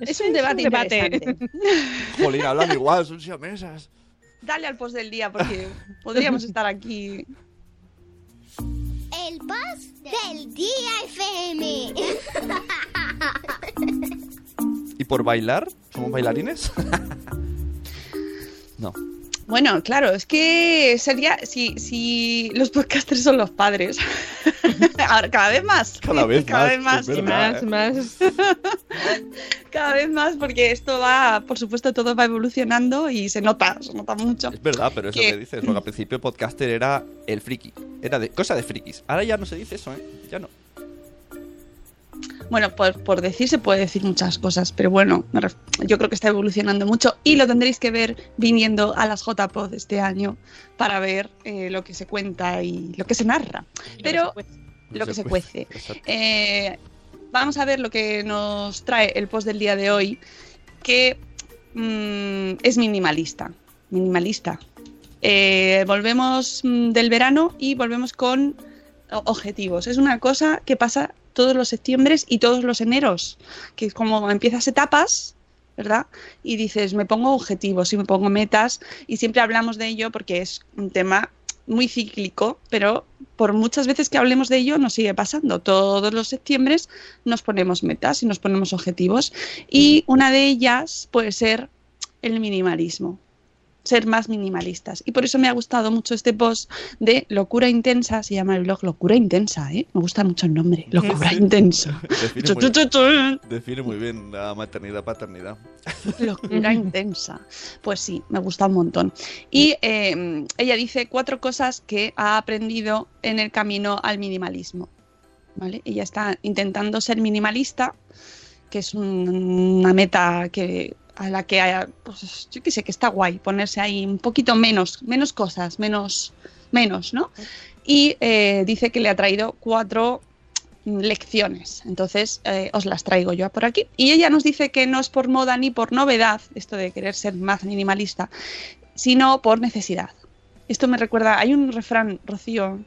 Es un debate interesante. Jolín, hablan igual, son siamesas. Dale al post del día porque podríamos estar aquí. El boss del día FM. ¿Y por bailar? ¿Somos bailarines? no. Bueno, claro, es que sería si, si los podcasters son los padres. Ahora, cada vez más. Cada vez cada más, vez más. es Y verdad. más, más. Cada vez más, porque esto va, por supuesto, todo va evolucionando y se nota, se nota mucho. Es verdad, pero es lo Que- que dices. Porque al principio podcaster era el friki. Era de cosa de frikis. Ahora ya no se dice eso, ¿eh? Ya no. Bueno, por, por decir se puede decir muchas cosas, pero bueno, yo creo que está evolucionando mucho y lo tendréis que ver viniendo a las JPod este año para ver eh, lo que se cuenta y lo que se narra. Pero lo que se cuece. Eh, vamos a ver lo que nos trae el post del día de hoy, que mm, es minimalista. Minimalista. Eh, volvemos mm, del verano y volvemos con objetivos. Es una cosa que pasa todos los septiembres y todos los eneros, que es como empiezas etapas, ¿verdad? Y dices, me pongo objetivos y me pongo metas y siempre hablamos de ello porque es un tema muy cíclico, pero por muchas veces que hablemos de ello nos sigue pasando. Todos los septiembres nos ponemos metas y nos ponemos objetivos y una de ellas puede ser el minimalismo ser más minimalistas. Y por eso me ha gustado mucho este post de Locura Intensa, se llama el blog Locura Intensa, ¿eh? Me gusta mucho el nombre, Locura Sí. Intensa. Define muy, define bien la maternidad, paternidad. Locura intensa. Pues sí, me gusta un montón. Y eh, ella dice cuatro cosas que ha aprendido en el camino al minimalismo. ¿Vale? Ella está intentando ser minimalista, que es un- una meta que a la que haya, pues, yo que sé que está guay ponerse ahí un poquito menos, menos cosas, menos, menos, ¿no? Y eh, dice que le ha traído cuatro lecciones. Entonces, eh, os las traigo yo por aquí. Y ella nos dice que no es por moda ni por novedad, esto de querer ser más minimalista, sino por necesidad. Esto me recuerda, hay un refrán, Rocío,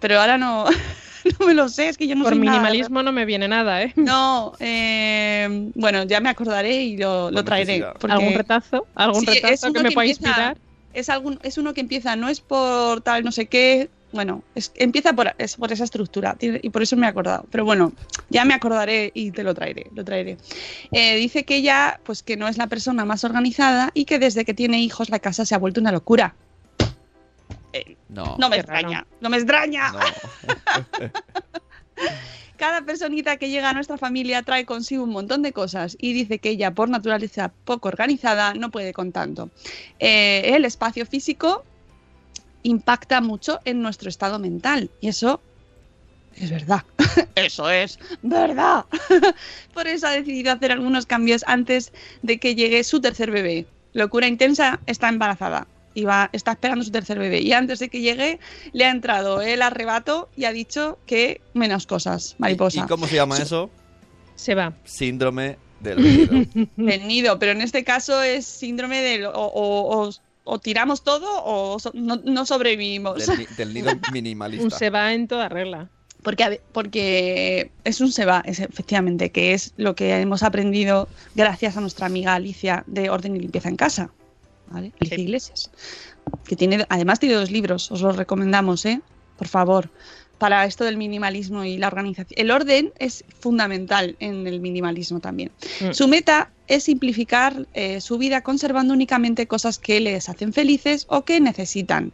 pero ahora no, no me lo sé, es que yo no Por soy nada de- minimalismo no me viene nada, ¿eh? No, eh, bueno, ya me acordaré y lo, lo Por traeré. porque- ¿Algún retazo? ¿Algún Sí, retazo uno que me que pueda empieza- inspirar? es, algún, es uno que empieza, no es por tal, no sé qué, bueno, es, empieza por, es por esa estructura y por eso me he acordado. Pero bueno, ya me acordaré y te lo traeré, lo traeré. Eh, dice que ella, pues que no es la persona más organizada y que desde que tiene hijos la casa se ha vuelto una locura. No. No me extraña, no me extraña. no. Cada personita que llega a nuestra familia trae consigo un montón de cosas y dice que ella, por naturaleza poco organizada, no puede con tanto. Eh, el espacio físico impacta mucho en nuestro estado mental y eso es verdad. eso es verdad. por eso ha decidido hacer algunos cambios antes de que llegue su tercer bebé. Locura intensa, está embarazada. Y va, está esperando su tercer bebé. Y antes de que llegue, le ha entrado el arrebato y ha dicho que menos cosas, mariposa. ¿Y cómo se llama eso? Se va. Síndrome del nido. del nido, pero en este caso es síndrome del o, o- o- o tiramos todo o so- no, no sobrevivimos. del, ni- del nido Un minimalista. se va en toda regla. Porque, porque es un se va, es, efectivamente, que es lo que hemos aprendido gracias a nuestra amiga Alicia de Orden y Limpieza en Casa. ¿Vale? Alicia Iglesias. Que tiene, además tiene dos libros, os los recomendamos, ¿eh? Por favor. Para esto del minimalismo y la organización. El orden es fundamental en el minimalismo también. Mm. Su meta es simplificar eh, su vida conservando únicamente cosas que les hacen felices o que necesitan.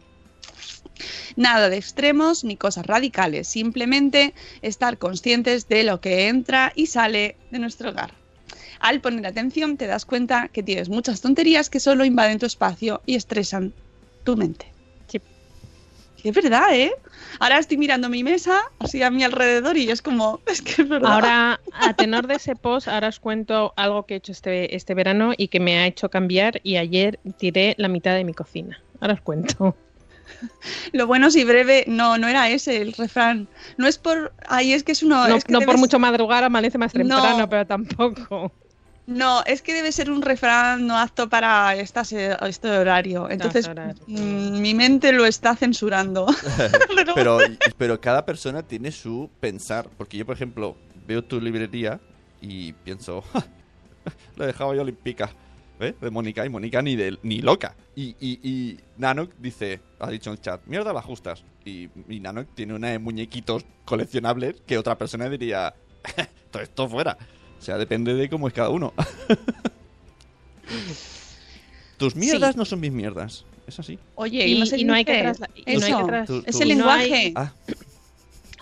Nada de extremos ni cosas radicales, simplemente estar conscientes de lo que entra y sale de nuestro hogar. Al poner atención te das cuenta que tienes muchas tonterías que solo invaden tu espacio y estresan tu mente. Sí. Es verdad, ¿eh? Ahora estoy mirando mi mesa, así a mi alrededor, y es como, es que es verdad. Ahora, a tenor de ese post, ahora os cuento algo que he hecho este, este verano y que me ha hecho cambiar y ayer tiré la mitad de mi cocina. Ahora os cuento. Lo bueno si breve, no, no era ese el refrán. No es por, ahí es que es uno, No, es que no por mucho madrugar amanece más temprano, No. pero tampoco. No, es que debe ser un refrán no apto para estas, eh, este horario. Entonces, horario. mm, mi mente lo está censurando. Pero- cada persona tiene su pensar. Porque yo, por ejemplo, veo tu librería y pienso, "Ja, lo dejaba yo olímpica. ¿eh? De Mónica y Mónica ni, de, ni loca. Y, y, y Nanok dice, ha dicho en el chat, mierda las justas. Y, y Nanok tiene una de muñequitos coleccionables que otra persona diría, todo esto fuera. O sea, depende de cómo es cada uno. Tus mierdas no son mis mierdas. Es así. Oye, Y- y no hay que trasla- y no hay eso. que tras- Tú- es tú- el no hay- lenguaje. Ah,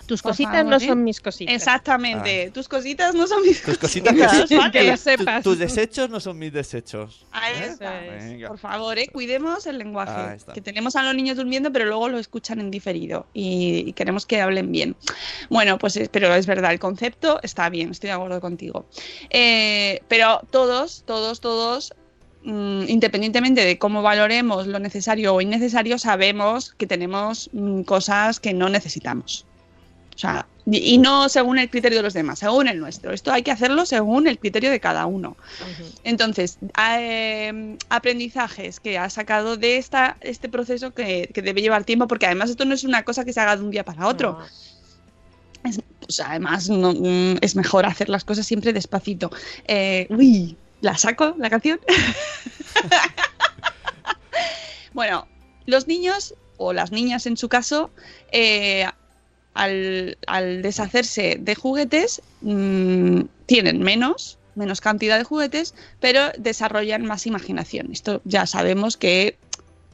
Tus Por cositas favor, no ¿eh? son mis cositas. Exactamente. Tus cositas no son mis Tus cositas cositas, que, ¿vale? que lo tu- sepas. tus desechos no son mis desechos. Ahí ¿Eh? está. Venga. Por favor, ¿eh? cuidemos el lenguaje. Que tenemos a los niños durmiendo, pero luego lo escuchan en diferido y, y queremos que hablen bien. Bueno, pues es- pero es verdad, el concepto está bien, estoy de acuerdo contigo. Eh, pero todos, todos, todos, mm, independientemente de cómo valoremos lo necesario o innecesario, sabemos que tenemos mm, cosas que no necesitamos. O sea, y no según el criterio de los demás, según el nuestro. Esto hay que hacerlo según el criterio de cada uno. Entonces, eh, aprendizajes que has sacado de esta, este proceso que, que debe llevar tiempo, porque además esto no es una cosa que se haga de un día para otro. No. Es- o sea, además no, mm, es mejor hacer las cosas siempre despacito. Eh, uy, ¿la saco la canción? bueno, los niños o las niñas en su caso, eh, al, deshacerse de juguetes, mm, tienen menos, menos cantidad de juguetes, pero desarrollan más imaginación. Esto ya sabemos que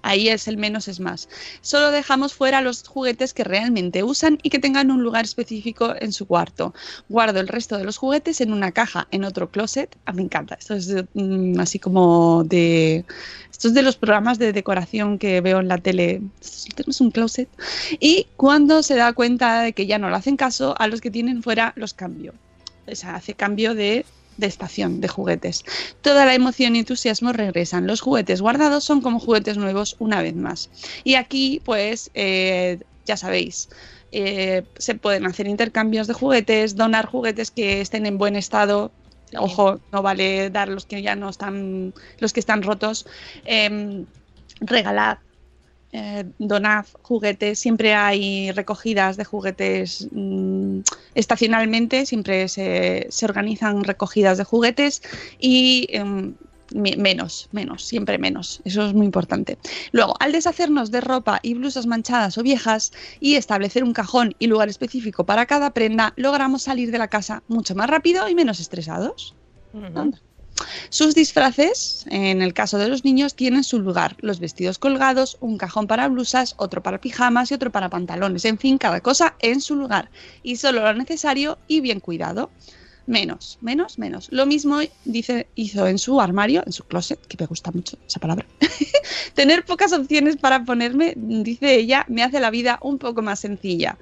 ahí es el menos es más. Solo dejamos fuera los juguetes que realmente usan y que tengan un lugar específico en su cuarto. Guardo el resto de los juguetes en una caja, en otro closet. Ah, me encanta. Esto es mm, así como de... Esto es de los programas de decoración que veo en la tele. Esto es un closet. Y cuando se da cuenta de que ya no le hacen caso, a los que tienen fuera los cambio. O sea, hace cambio de, de estación de juguetes. Toda la emoción y entusiasmo regresan. Los juguetes guardados son como juguetes nuevos una vez más. Y aquí, pues, eh, ya sabéis, eh, se pueden hacer intercambios de juguetes, donar juguetes que estén en buen estado. Ojo, no vale dar los que ya no están, los que están rotos. Em, regalad, eh, donad juguetes. Siempre hay recogidas de juguetes mm, estacionalmente, siempre se, se organizan recogidas de juguetes y em, me- menos, menos, siempre menos. Eso es muy importante. Luego, al deshacernos de ropa y blusas manchadas o viejas y establecer un cajón y lugar específico para cada prenda, logramos salir de la casa mucho más rápido y menos estresados. Sus disfraces, en el caso de los niños, tienen su lugar. Los vestidos colgados, un cajón para blusas, otro para pijamas y otro para pantalones. En fin, cada cosa en su lugar. Y solo lo necesario y bien cuidado. Menos, menos, menos. Lo mismo dice, hizo en su armario, en su closet, que me gusta mucho esa palabra. Tener pocas opciones para ponerme, dice ella, me hace la vida un poco más sencilla.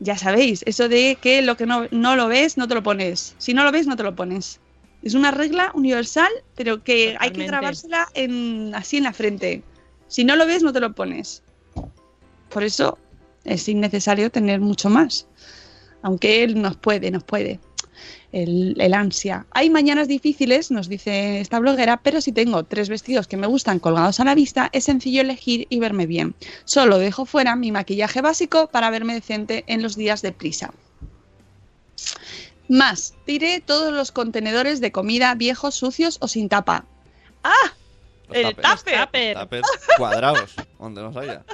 Ya sabéis, eso de que lo que no, no lo ves, no te lo pones. Si no lo ves, no te lo pones. Es una regla universal, pero que hay que grabársela en, así en la frente. Si no lo ves, no te lo pones. Por eso es innecesario tener mucho más. Aunque él nos puede, nos puede. El, el ansia. Hay mañanas difíciles, nos dice esta bloguera, pero si tengo tres vestidos que me gustan colgados a la vista, es sencillo elegir y verme bien. Solo dejo fuera mi maquillaje básico para verme decente en los días de prisa. Más, tiré todos los contenedores de comida viejos, sucios o sin tapa. ¡Ah! Los El tupper. Tupper. Tuppers cuadrados, donde los haya.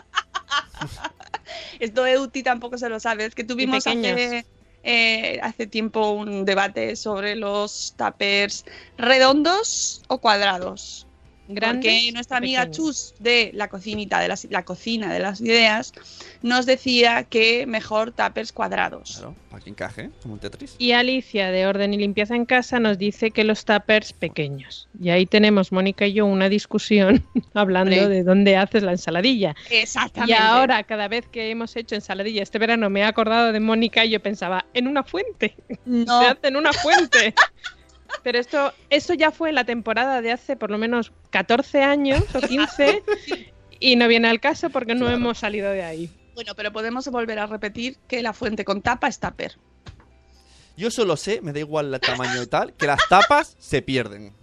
Esto Euti tampoco se lo sabe. Es que tuvimos hace, eh, hace tiempo un debate sobre los tuppers redondos o cuadrados. Grandes Porque nuestra amiga pequeños. Chus de la cocinita de las, la cocina de las ideas nos decía que mejor tuppers cuadrados. Claro, para que encaje, como un Tetris. Y Alicia de Orden y Limpieza en Casa nos dice que los tuppers pequeños. Y ahí tenemos Mónica y yo una discusión hablando de dónde haces la ensaladilla. Exactamente. Y ahora, cada vez que hemos hecho ensaladilla este verano, me he acordado de Mónica y yo pensaba, en una fuente. no, Se hace en una fuente. Pero esto, eso ya fue en la temporada de hace por lo menos 14 años o 15 y no viene al caso porque no Claro. hemos salido de ahí. bueno, pero podemos volver a repetir que la fuente con tapa es tupper. Yo solo sé, me da igual el tamaño y tal, que las tapas se pierden.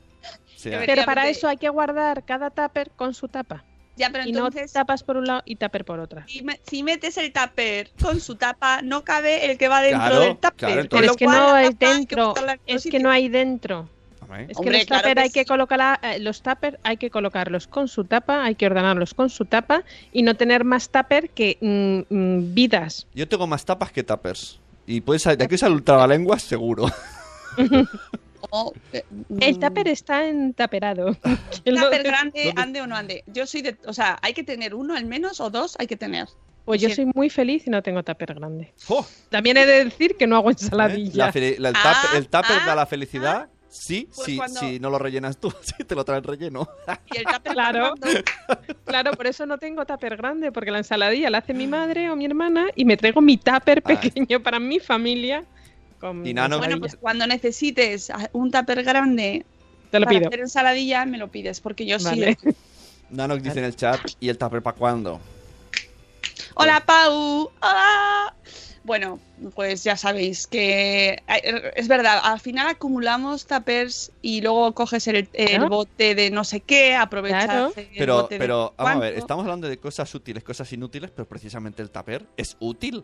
O sea, ver, Pero para eso hay que guardar cada tupper con su tapa. Ya, pero y no tapas por un lado y tupper por otra. si, me- si metes el tupper con su tapa, no cabe el que va dentro Claro, del tupper. claro, con entonces- Pero es que no hay que dentro. Es que sitio. no hay dentro. hombre, Es Hombre, que los claro tupper que hay que colocar, eh, los tupper hay que colocarlos con su tapa, hay que ordenarlos con su tapa y no tener más tupper que mm, mm, vidas. yo tengo más tapas que tappers. Y puedes salir, de aquí sale el trabalenguas seguro. Eh, El tupper está entaperado. ¿Quién lo tupper de- grande, ande o no ande. Yo soy de. O sea, hay que tener uno al menos o dos, hay que tener. Pues yo Sí. soy muy feliz y no tengo tupper grande. ¡Oh! También he de decir que no hago ¿Eh? ensaladilla. La fel- la- el, Ah, tupper, el tupper ah, da la felicidad. Sí, Pues sí, cuando- si no lo rellenas tú, si te lo traen relleno. Y el tupper Claro. Claro, por eso no tengo tupper grande, porque la ensaladilla la hace mi madre o mi hermana y me traigo mi tupper Ah. pequeño para mi familia. Con Y Nano- Bueno, pues cuando necesites a- un tupper grande te lo para pido. hacer ensaladilla, me lo pides, porque yo Vale. sí. Nanox dice en el chat, ¿y el tupper para cuándo? Hola, Pau. Hola. Bueno, pues ya sabéis que eh, es verdad, al final acumulamos tuppers y luego coges el, el bote de no sé qué, aprovechas Claro. el Pero, bote de pero vamos a ver, estamos hablando de cosas útiles, cosas inútiles, pero precisamente el tupper es útil.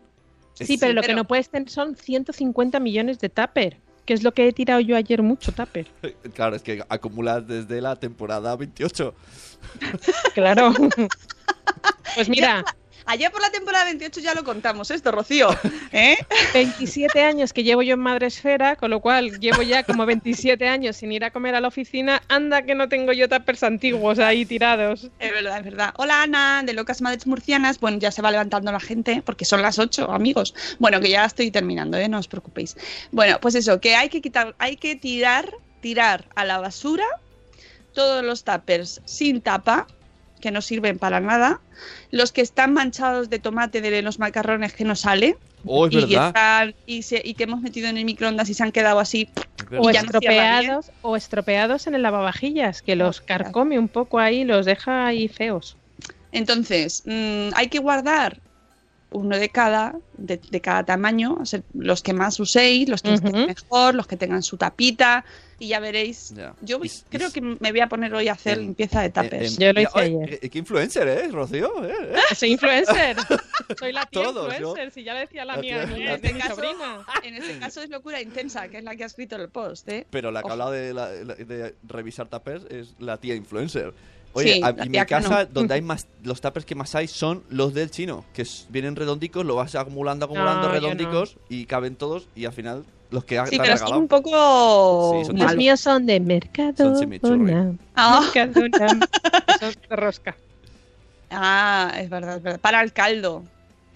Sí, pero lo que no puedes tener son 150 millones de tupper, que es lo que he tirado yo ayer mucho tupper. Claro, es que acumulas desde la temporada 28. Claro. Pues mira, Allá por la temporada 28 ya lo contamos esto, Rocío. ¿Eh? 27 años que llevo yo en Madresfera, con lo cual llevo ya como 27 años sin ir a comer a la oficina. Anda que no tengo yo tuppers antiguos ahí tirados. Es verdad, es verdad. Hola Ana, de Locas Madres Murcianas. Bueno, ya se va levantando la gente porque son las 8, amigos. Bueno, que ya estoy terminando, ¿eh? no os preocupéis. Bueno, pues eso, que hay que quitar, hay que tirar, tirar a la basura todos los tuppers sin tapa, que no sirven para nada, los que están manchados de tomate de los macarrones que no sale. Oh, es y, verdad. están- y, se- y que hemos metido en el microondas y se han quedado así. O no estropeados, o estropeados en el lavavajillas, que los carcome un poco ahí, los deja ahí feos. Entonces, mm, hay que guardar uno de cada, de, de cada tamaño, o sea, los que más uséis, los que estén mejor, los que tengan su tapita, y ya veréis. Yo creo que me voy a poner hoy a hacer En- limpieza de. En- en- Yo lo hice ayer. ¿qué- ¿Qué influencer eres, Rocío? ¿Eh? ¿Eh? Soy influencer. Soy la tía Todos, ¿no? influencer, si ya le decía la La mía, tía- de mi sobrina. En este caso es locura intensa, que es la que ha escrito el post, ¿eh? Pero la que Ojo. ha hablado de, la- de revisar tuppers es la tía influencer. Oye, Sí, a- la en mi casa, no. donde hay más, los tuppers que más hay son los del chino, que vienen redondicos, lo vas acumulando, acumulando No, redondicos y caben todos y al final los que ha- Sí, pero son regalado. un poco Sí, son Los míos son de Son Mercadona. chimichurri. Ah. Mercadona. Son de rosca. Ah, es verdad, es verdad. Para el caldo.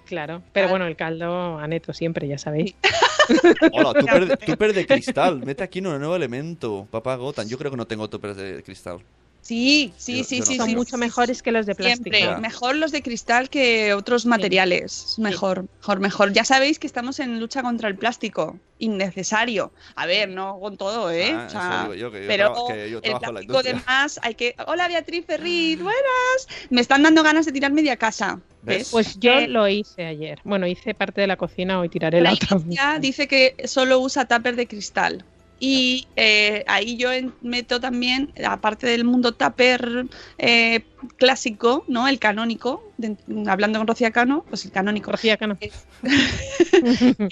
Claro, pero Ah. bueno, el caldo a neto siempre, ya sabéis. Hola, tupper, de- tupper de cristal. Mete aquí un nuevo elemento. Papá Gotan. Yo creo que no tengo tuppers de cristal. Sí, sí, Yo- sí, yo no sí. Son sí, mucho sí, mejores que los de plástico. Siempre, mejor los de cristal que otros materiales. Mejor, mejor, mejor. Ya sabéis que estamos en lucha contra el plástico. Innecesario. A ver, no con todo, ¿eh? Ah, O sea, eso digo yo, que yo pero traba- que yo el plástico de más hay que... Hola Beatriz Ferrit, buenas. Me están dando ganas de tirar media casa. ¿Ves? Pues yo Eh, lo hice ayer. Bueno, hice parte de la cocina, hoy tiraré la la otra. Dice que solo usa tupper de cristal. Y eh, ahí yo meto también, aparte del mundo tupper eh, clásico, ¿no? El canónico, de- hablando con Rocía Cano, pues el canónico. Rocía Cano.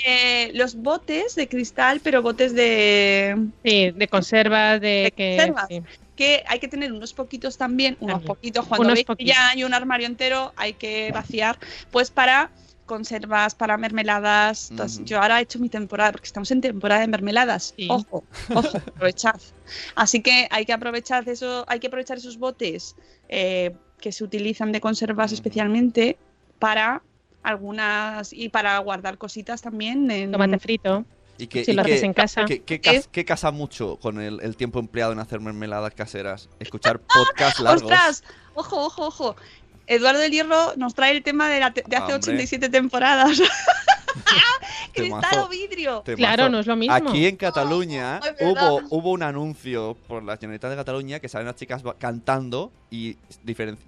Eh, los botes de cristal, pero botes de... Sí, de conservas, de, De que. conservas. sí. que hay que tener unos poquitos también, unos También. poquitos, cuando Unos veis que poquitos. ya hay un armario entero, hay que vaciar, pues para conservas, para mermeladas. Yo ahora he hecho mi temporada, porque estamos en temporada de mermeladas. Sí. Ojo, ojo, aprovechad. Así que hay que aprovechar eso, hay que aprovechar esos botes eh, que se utilizan de conservas especialmente para algunas y para guardar cositas también en Tomate frito. Y que, Si y lo que- haces en casa. que- que que casa mucho con el, el tiempo empleado en hacer mermeladas caseras. Escuchar podcasts largos. ¡Ostras! Ojo, ojo, ojo. Eduardo del Hierro nos trae el tema de, la te- de hace Hombre. 87 temporadas. Cristal o vidrio. Temazo. Claro, no es lo mismo. Aquí en Cataluña Oh, hubo, hubo un anuncio por la Generalitat de Cataluña que salen las chicas cantando y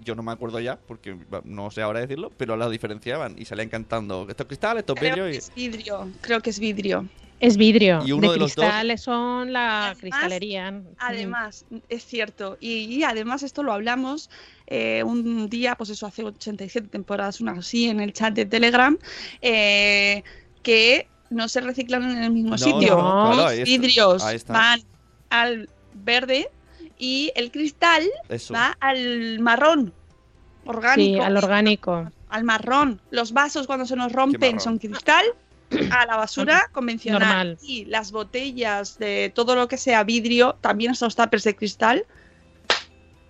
yo no me acuerdo ya porque no sé ahora decirlo, pero las diferenciaban y salían cantando esto es cristal, esto es Creo vidrio que y es vidrio. Creo que es vidrio. Es vidrio. Y uno de de los dos- cristal son la Además- cristalería. Además, es cierto. Y, y además esto lo hablamos eh, un día, pues eso hace 87 temporadas, una así, en el chat de Telegram, eh, que no se reciclan en el mismo No, sitio. no, claro, Los vidrios van al verde y el cristal eso. va al marrón. Orgánico. Sí, al orgánico. al marrón. Los vasos cuando se nos rompen son cristal. A la basura convencional. Normal. Y las botellas de todo lo que sea vidrio, también esos tuppers de cristal,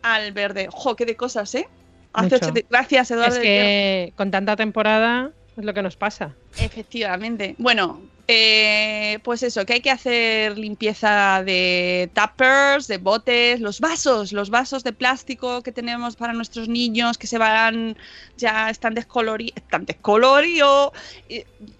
al verde. ¡Jo, qué de cosas, eh! Hace Mucho. 80 Gracias, Eduardo. Es que con tanta temporada es lo que nos pasa. Efectivamente. Bueno, eh, pues eso, que hay que hacer limpieza de tuppers, de botes, los vasos, los vasos de plástico que tenemos para nuestros niños que se van, ya están descoloridos, están descoloridos,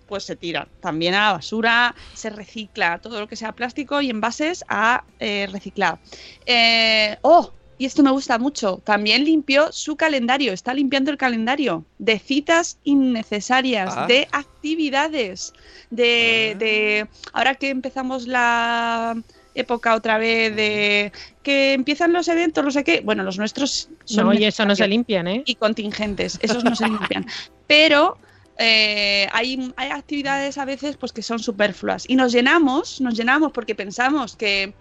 pues se tiran también a la basura, se recicla todo lo que sea plástico y envases a eh, reciclar. Eh, oh, y esto me gusta mucho. También limpió su calendario, está limpiando el calendario de citas innecesarias, Ah. de actividades, de, Ah. de ahora que empezamos la época otra vez de que empiezan los eventos, no sé qué. Bueno, los nuestros son No, y eso no se limpian, ¿eh? y contingentes, esos no se limpian. Pero eh, hay, hay actividades a veces pues que son superfluas y nos llenamos, nos llenamos porque pensamos que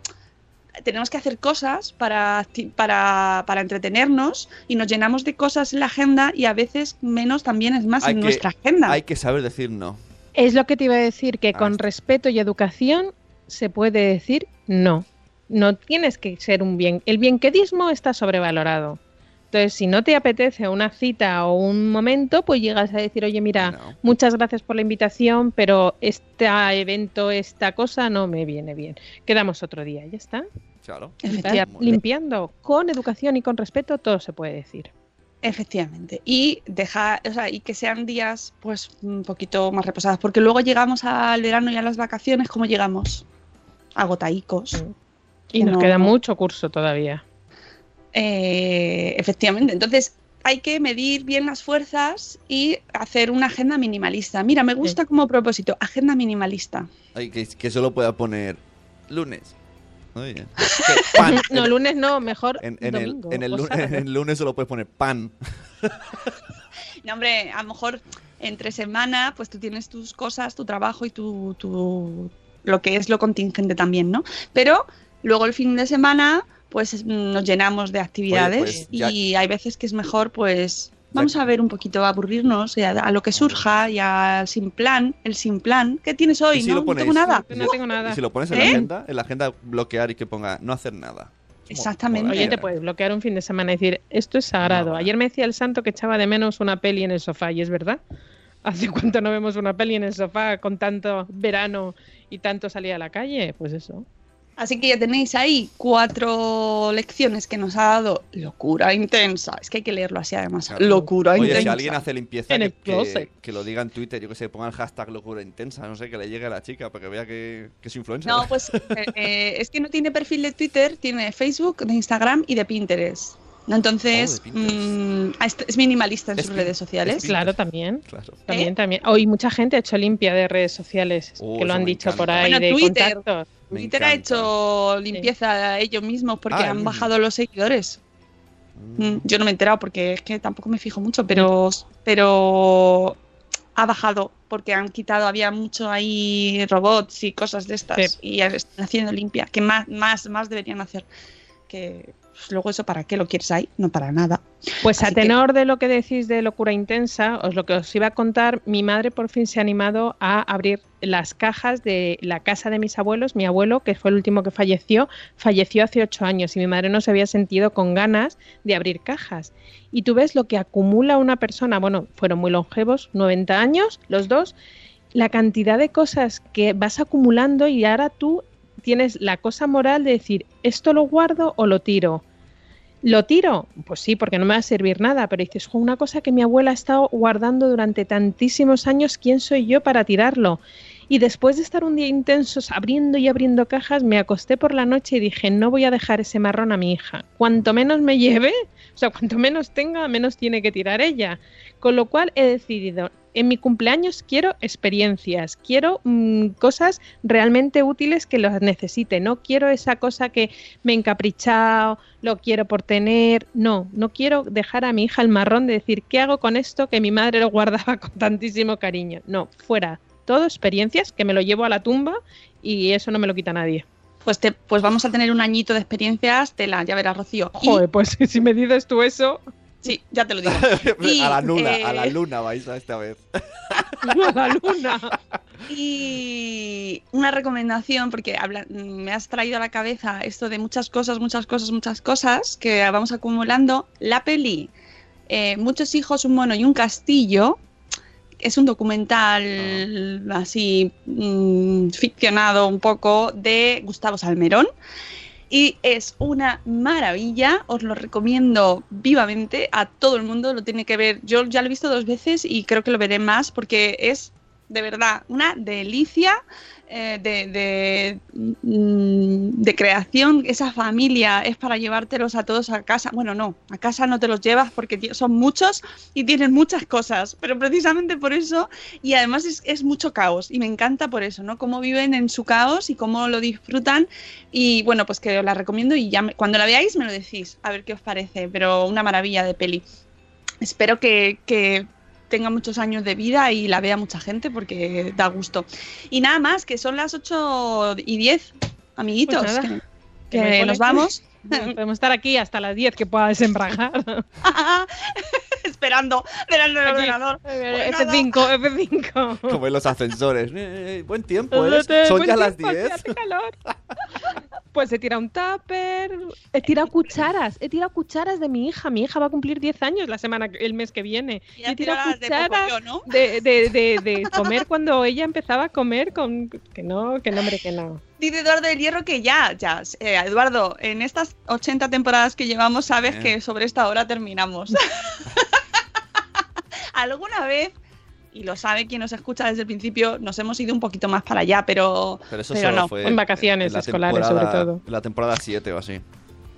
tenemos que hacer cosas para, para, para entretenernos y nos llenamos de cosas en la agenda y a veces menos también es más Hay en que- nuestra agenda. Hay que saber decir no. Es lo que te iba a decir, que Ah, con respeto y educación se puede decir no. No tienes que ser un bien. El bienquedismo está sobrevalorado. Entonces, si no te apetece una cita o un momento, pues llegas a decir, oye, mira, No. muchas gracias por la invitación, pero este evento, esta cosa no me viene bien. Quedamos otro día, ya está. Claro. Limpiando con educación y con respeto, todo se puede decir. Efectivamente. Y dejar, o sea, y que sean días pues un poquito más reposados. Porque luego llegamos al verano y a las vacaciones, ¿cómo llegamos? Agotaicos. Mm. Y Que nos no- queda mucho curso todavía. Eh, efectivamente. Entonces, hay que medir bien las fuerzas y hacer una agenda minimalista. Mira, me gusta como propósito, agenda minimalista. Ay, que, que solo pueda poner lunes. Muy bien. Que pan. No, lunes no, mejor En, en el, domingo en, el, o lu- sábado. en el lunes solo puedes poner pan. No, hombre, a lo mejor entre semana, pues tú tienes tus cosas, tu trabajo y tu, tu- lo que es lo contingente también, ¿no? Pero luego el fin de semana, pues mm, nos llenamos de actividades pues, ya- y hay veces que es mejor, pues Ya- vamos a ver un poquito, a aburrirnos y a, a lo que surja y al sin plan, el sin plan. ¿Qué tienes hoy? ¿Y si no, tengo nada. No tengo nada. Y si lo pones en la ¿Eh? agenda, en la agenda bloquear y que ponga no hacer nada. Exactamente. Oye, te puedes bloquear un fin de semana y decir, esto es sagrado. No. Ayer me decía el santo que echaba de menos una peli en el sofá, y es verdad. ¿Hace cuánto no vemos una peli en el sofá con tanto verano y tanto salir a la calle? Pues eso. Así que ya tenéis ahí cuatro lecciones que nos ha dado Locura Intensa. Es que hay que leerlo así además. Claro. Locura Oye, Intensa. si alguien hace limpieza, En que, el que- closet. que lo diga en Twitter, yo que sé, ponga el hashtag locura intensa, no sé, que le llegue a la chica para que vea que, que es influencer. No, pues eh, eh, es que no tiene perfil de Twitter, tiene de Facebook, de Instagram y de Pinterest. Entonces, Oh, mm, ah, es- minimalista en Es sus pin- redes sociales. Claro, también. Claro. También, ¿Eh? también. Hoy mucha gente ha hecho limpia de redes sociales, Oh, que lo han dicho por ahí, Bueno, de Twitter. contactos. Me Twitter ha hecho limpieza a ellos mismos porque Ah, han ellos bajado los seguidores. Mm. Mm, Yo no me he enterado porque es que tampoco me fijo mucho, pero, pero ha bajado porque han quitado, había mucho ahí robots y cosas de estas Sí. y están haciendo limpia, que más, más, más deberían hacer. Que pues, luego eso para qué lo quieres ahí, no para nada. Pues a que- tenor de lo que decís de locura intensa, os lo que os iba a contar, mi madre por fin se ha animado a abrir las cajas de la casa de mis abuelos. Mi abuelo, que fue el último que falleció, falleció hace ocho años y mi madre no se había sentido con ganas de abrir cajas. Y tú ves lo que acumula una persona, bueno, fueron muy longevos, 90 años, los dos, la cantidad de cosas que vas acumulando y ahora tú tienes la cosa moral de decir, ¿esto lo guardo o lo tiro? ¿Lo tiro? Pues sí, porque no me va a servir nada, pero dices, "Jo, una cosa que mi abuela ha estado guardando durante tantísimos años, ¿quién soy yo para tirarlo? Y después de estar un día intensos abriendo y abriendo cajas, me acosté por la noche y dije, no voy a dejar ese marrón a mi hija. Cuanto menos me lleve, o sea, cuanto menos tenga, menos tiene que tirar ella. Con lo cual he decidido, en mi cumpleaños quiero experiencias, quiero mm, cosas realmente útiles que los necesite. No quiero esa cosa que me he encaprichado, lo quiero por tener. No, no quiero dejar a mi hija el marrón de decir, ¿qué hago con esto que mi madre lo guardaba con tantísimo cariño? No, fuera. Todo experiencias que me lo llevo a la tumba y eso no me lo quita nadie. Pues, te, pues vamos a tener un añito de experiencias, tela, ya verás, Rocío. Y- Joder, pues si me dices tú eso, sí, ya te lo digo. Y, a la luna, eh, a la luna vais a esta vez. a la luna. Y una recomendación, porque habla- me has traído a la cabeza esto de muchas cosas, muchas cosas, muchas cosas que vamos acumulando. La peli eh, Muchos hijos, un mono y un castillo. Es un documental así mm, ficcionado un poco de Gustavo Salmerón. Y es una maravilla, os lo recomiendo vivamente a todo el mundo, lo tiene que ver. Yo ya lo he visto dos veces y creo que lo veré más porque es de verdad una delicia eh, de, mm, de creación. Esa familia es para llevártelos a todos a casa. Bueno, no, a casa no te los llevas porque son muchos y tienen muchas cosas, pero precisamente por eso y además es, mucho caos y me encanta por eso, ¿no? Cómo viven en su caos y cómo lo disfrutan y bueno, pues que os la recomiendo y ya cuando la veáis me lo decís, a ver qué os parece, pero una maravilla de peli. Espero que tenga muchos años de vida y la vea mucha gente porque da gusto. Y nada más, que son las 8 y 10, amiguitos. Pues nada, que que nos vamos. Podemos estar aquí hasta las 10 que pueda desembragar. esperando, esperando el Aquí. ordenador. F5, F5. Como en los ascensores. Eh, buen tiempo, ¿eh? Son buen ya las tiempo, 10. Pues he tirado un tupper, he tirado cucharas, he tirado cucharas de mi hija. Mi hija va a cumplir 10 años la semana, que- el mes que viene. Y he tirado de cucharas yo, ¿no? de, de, de, de comer cuando ella empezaba a comer con... Que no, que no, hombre, que no. Dice Eduardo del Hierro que ya, ya. eh, Eduardo, en estas 80 temporadas que llevamos, sabes Eh. que sobre esta hora terminamos. Alguna vez, y lo sabe quien nos escucha desde el principio, nos hemos ido un poquito más para allá, pero, Pero eso pero solo no. fue En vacaciones la escolares, sobre todo. en La temporada 7 o así.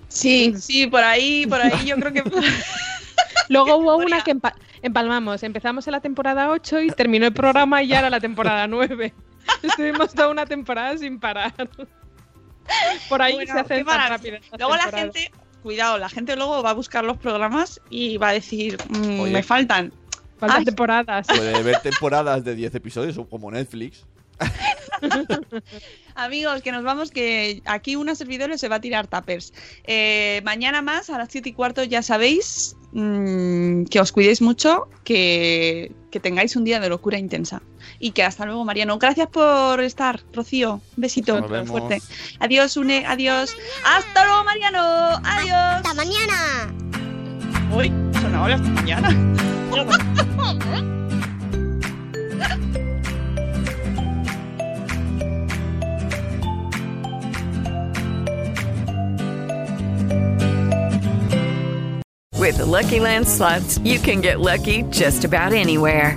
Sí, sí, por ahí, por ahí yo creo que... Luego hubo una que empa- empalmamos. Empezamos en la temporada 8 y terminó el programa y ya era la temporada 9. Estuvimos toda una temporada sin parar. Por ahí Bueno, se hacen qué tan las Luego la gente, cuidado, la gente luego va a buscar los programas y va a decir, mm, me faltan. Faltan Ay. temporadas. Puede ver temporadas de 10 episodios o como Netflix. Amigos, que nos vamos, que aquí una servidora se va a tirar tapers. Eh, mañana más, a las 7 y cuarto, ya sabéis mm, que os cuidéis mucho, que, que tengáis un día de locura intensa. Y que hasta luego, Mariano. Gracias por estar, Rocío. Un besito fuerte. Adiós, Une. Adiós. Hasta luego, Mariano. Adiós. ¡Hasta mañana! Son ahora hasta mañana. With the Lucky Land slots, you can get lucky just about anywhere.